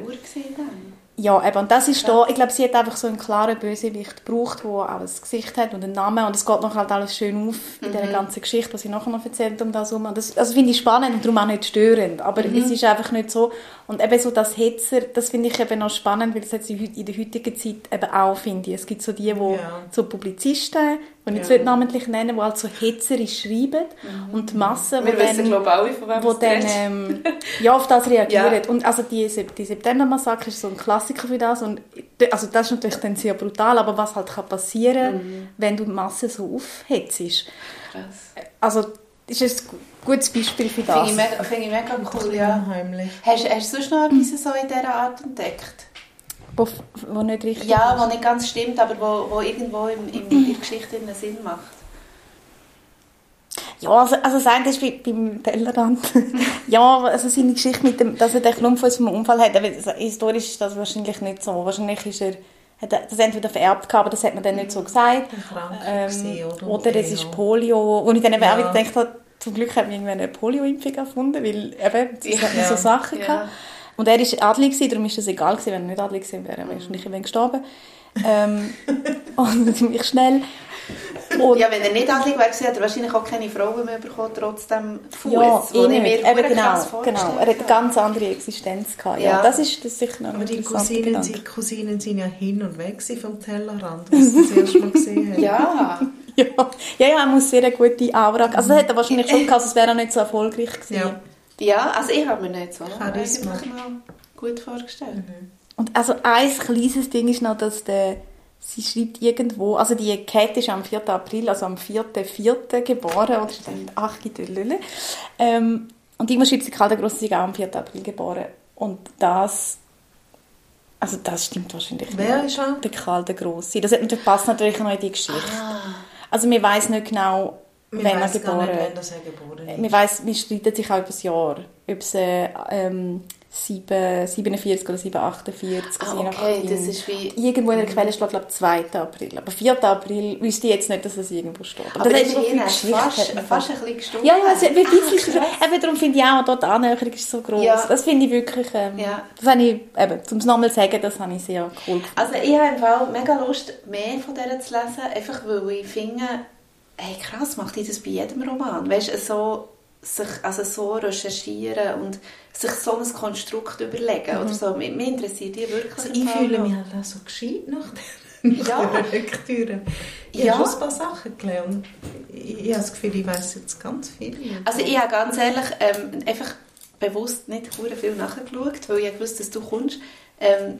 Ja, eben, und das ist da, ich glaube, sie hat einfach so einen klaren Bösewicht gebraucht, der auch ein Gesicht hat und einen Namen und es geht noch halt alles schön auf in mhm. dieser ganzen Geschichte, was sie nachher noch erzählt um das herum. Das, also finde ich spannend und darum auch nicht störend, aber mhm. es ist einfach nicht so und eben so das Hetzer, das finde ich eben noch spannend, weil das hat in der heutigen Zeit eben auch, finde ich. Es gibt so die, die ja. so Publizisten, die ich ja. nicht namentlich nennen, die halt so hetzerisch schreiben mhm. und die Masse, Wir wissen, dann, alle, von wem wo dann ähm, ja, auf das [LAUGHS] reagieren. Ja. Und also die, die September-Massaker ist so ein Klassiker für das und also das ist natürlich dann sehr brutal, aber was halt kann passieren, mhm. wenn du die Masse so aufhetzt. Krass. Also ist ein gutes Beispiel für das. Finde ich mega, find ich mega cool, ja. Hast, hast du sonst noch etwas so in dieser Art entdeckt? Wo, wo nicht richtig Ja, ist. wo nicht ganz stimmt, aber wo, wo irgendwo im, im, in der Geschichte einen Sinn macht. Ja, also, also das eine ist bei, beim Tellerrand. [LAUGHS] ja, also seine Geschichte mit dem, dass er den Klumpf aus einem Unfall hat, aber historisch ist das wahrscheinlich nicht so. Wahrscheinlich ist er hat das entweder vererbt aber das hat man dann nicht so gesagt. Ähm, oder, oder es ist Polio. Und ich dann eben ja. auch gedacht habe, zum Glück hat man irgendwann eine Polio-Impfung erfunden, weil eben, es hat ja. so Sachen ja. gehabt. Und er war adlig, darum ist es egal gewesen, wenn er nicht adlig gewesen wäre, er wahrscheinlich irgendwann gestorben. ähm, [LAUGHS] und ziemlich schnell. Und ja, wenn er nicht adlig wäre, hätte er wahrscheinlich auch keine Frauen mehr bekommen, trotzdem Fuß. Ja, ich mir eben genau, genau. Er hat eine ganz andere Existenz gehabt. Ja, ja. das ist das sicher noch Aber die Cousinen, die Cousinen sind ja hin und weg vom Tellerrand, was du das erste Mal gesehen hast. [LAUGHS] ja. [LAUGHS] ja. Ja, ja, er muss sehr eine gute Aura Also das hätte er wahrscheinlich schon gehabt, es wäre auch nicht so erfolgreich gewesen. Ja, ja also ich habe mir nicht so mal gut vorgestellt. Mhm. Und also ein kleines Ding ist noch, dass der sie schreibt irgendwo, also die Kate ist am 4. April, also am 4.4. geboren, oder ist dann 8. Ähm, und irgendwo schreibt sie, Karl der Grosse ist auch am 4. April geboren. Und das, also das stimmt wahrscheinlich Wer nicht. ist er? Der Karl der. Das, das passt natürlich noch in die Geschichte. Ah. Also man weiß nicht genau, wir wenn er geboren ist. Man weiß, man streitet sich auch über das Jahr. Ob es äh, ähm, 7, 47 oder 748. Ah, okay, das ist wie... Irgendwo in der Quelle steht, glaube ich, 2. April. Aber 4. April wüsste ich jetzt nicht, dass es irgendwo steht. Aber, Aber das ist eh fast, fast ein bisschen gestorben. Ja, ja, es wird [LAUGHS] ein bisschen Eben darum finde ich auch, dort die Annäherung ist so groß. Ja. Das finde ich wirklich... Ähm, ja. Das habe ich, eben, um es nochmal zu sagen, das habe ich sehr cool gefunden. Also ich habe im Fall mega Lust, mehr von der zu lesen, einfach weil ich finde, hey krass, macht die das bei jedem Roman? Weißt du, so sich also so recherchieren und sich so ein Konstrukt überlegen mhm. oder so. Mich, mich interessiert die wirklich. Also ich fühle mich halt auch so gescheit nach der ja. [LAUGHS] Lektüre. Ich ja. habe schon ein paar Sachen gelernt. Ich, ich habe das Gefühl, ich weiß jetzt ganz viel. Also ich habe ganz ehrlich ähm, einfach bewusst nicht viel nachgeschaut, weil ich wusste, dass du kommst. Ähm,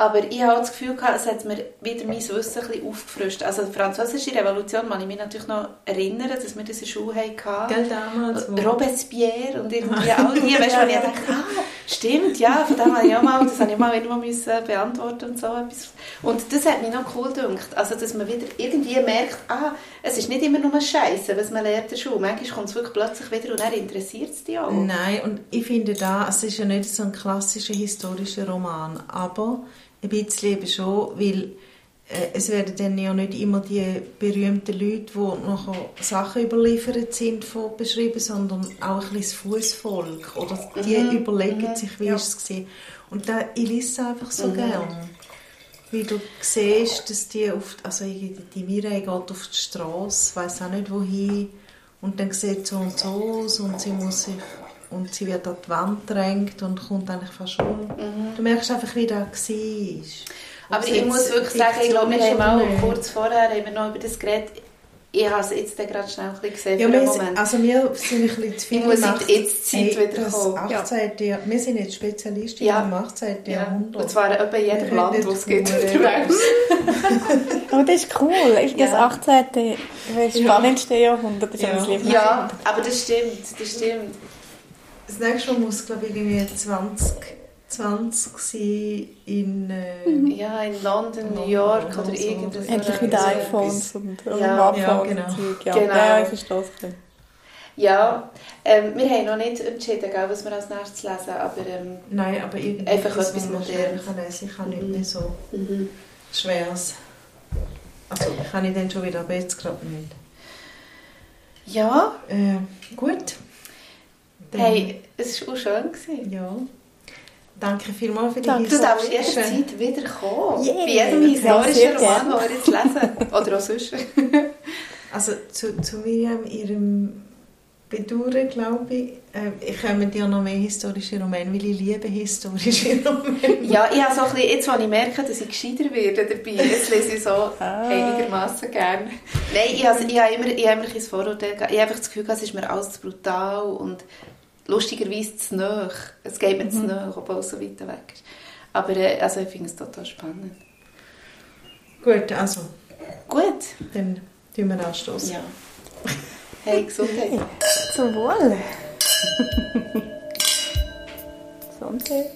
aber ich habe das Gefühl, gehabt, es hat mir wieder mein Wissen ein bisschen aufgefrischt. Also die französische Revolution, kann ich mich natürlich noch erinnern, dass wir das in der Schule hatten. Gell, damals. Robespierre und irgendwie [LAUGHS] all die, weißt du, wo ich dachte, ah, stimmt, ja, von dem habe ich auch mal, das habe ich mal irgendwo müssen beantworten und so etwas. Und das hat mich noch cool gedacht. Also, dass man wieder irgendwie merkt, ah, es ist nicht immer nur Scheiße, was man lernt in der Schule. Manchmal kommt es wirklich plötzlich wieder und dann interessiert es dich auch. Nein, und ich finde da, es ist ja nicht so ein klassischer historischer Roman, aber ein bisschen eben schon, weil äh, es werden dann ja nicht immer die berühmten Leute, die nachher Sachen überliefert sind, von beschrieben, sondern auch ein bisschen das Fußvolk. Oder die mhm. überlegen mhm. sich, wie ja. ist es war. Und da, ich lese es einfach so mhm. gern. Wie du siehst, dass die auf, also die Mireille geht auf die Straße, weiß auch nicht wohin, und dann sieht so und so aus und sie muss sich und sie wird an die Wand gedrängt und kommt eigentlich fast um. Du merkst einfach, wie das war. Aber ich muss jetzt wirklich sagen, ich glaube, wir haben auch kurz vorher haben wir noch über das geredet. Ich habe es jetzt gerade schnell ein bisschen gesehen Ja, für wir, einen sind- Moment. also wir sind ein bisschen zu viel Ich muss Jetztzeit Hey, wieder das kommen. 18. Jahr- Wir sind jetzt Spezialisten Ja. im 18. ja. Jahrhundert. Und zwar etwa jedem Land, wo es unterwegs. Aber das ist cool. Ich das Ja. 18. das spannendste Jahrhundert. Das ist Ja. ja. mein Lieblings- Ja, aber das stimmt, das stimmt. Das nächste Mal muss, glaube ich, irgendwie 20, 20 sein in... Äh, Ja, in London, New York oder oder so. irgendwas. Endlich mit so iPhones und Ja. ja, und genau. Zeug. Ja, Genau. ja, ich verstehe es. Ja, ähm, wir haben noch nicht entschieden, gell, was wir als nächstes lesen, aber ähm, nein, aber. Einfach etwas Modernes. kann lesen. Ich kann nicht mehr so mhm. Schweres. Also, kann ich dann schon wieder, aber jetzt gerade nicht. ja, Äh, gut. Dann- hey, es war auch schön. Gewesen. Ja. Danke vielmals für die Danke. Du darfst jederzeit wieder kommen. Yeah. Bei jedem Ja, historischen Roman, den wir jetzt lesen. Oder auch sonst. [LAUGHS] Also zu, zu Miriam, ihrem Bedauern, glaube ich, äh, ich komme dir noch mehr historische Romane, weil ich liebe historische [LAUGHS] Romane. Ja, ich habe so ein bisschen, jetzt, wo ich merke, dass ich gescheiter werde dabei, jetzt lese ich so [LAUGHS] Ah. einigermaßen gerne. Nein, ich habe, ich habe immer, ich habe immer ein Vorurteil. Ich habe einfach das Gefühl, es ist mir alles zu brutal und lustigerweise zu nahe. Es geht mir zu nahe, obwohl es so weit weg ist. Aber äh, also ich finde es total spannend. Gut, also, Gut. dann tun wir anstoßen. Ja. Hey, Gesundheit. [LAUGHS] Zum Wohl. [LAUGHS] Sonntag.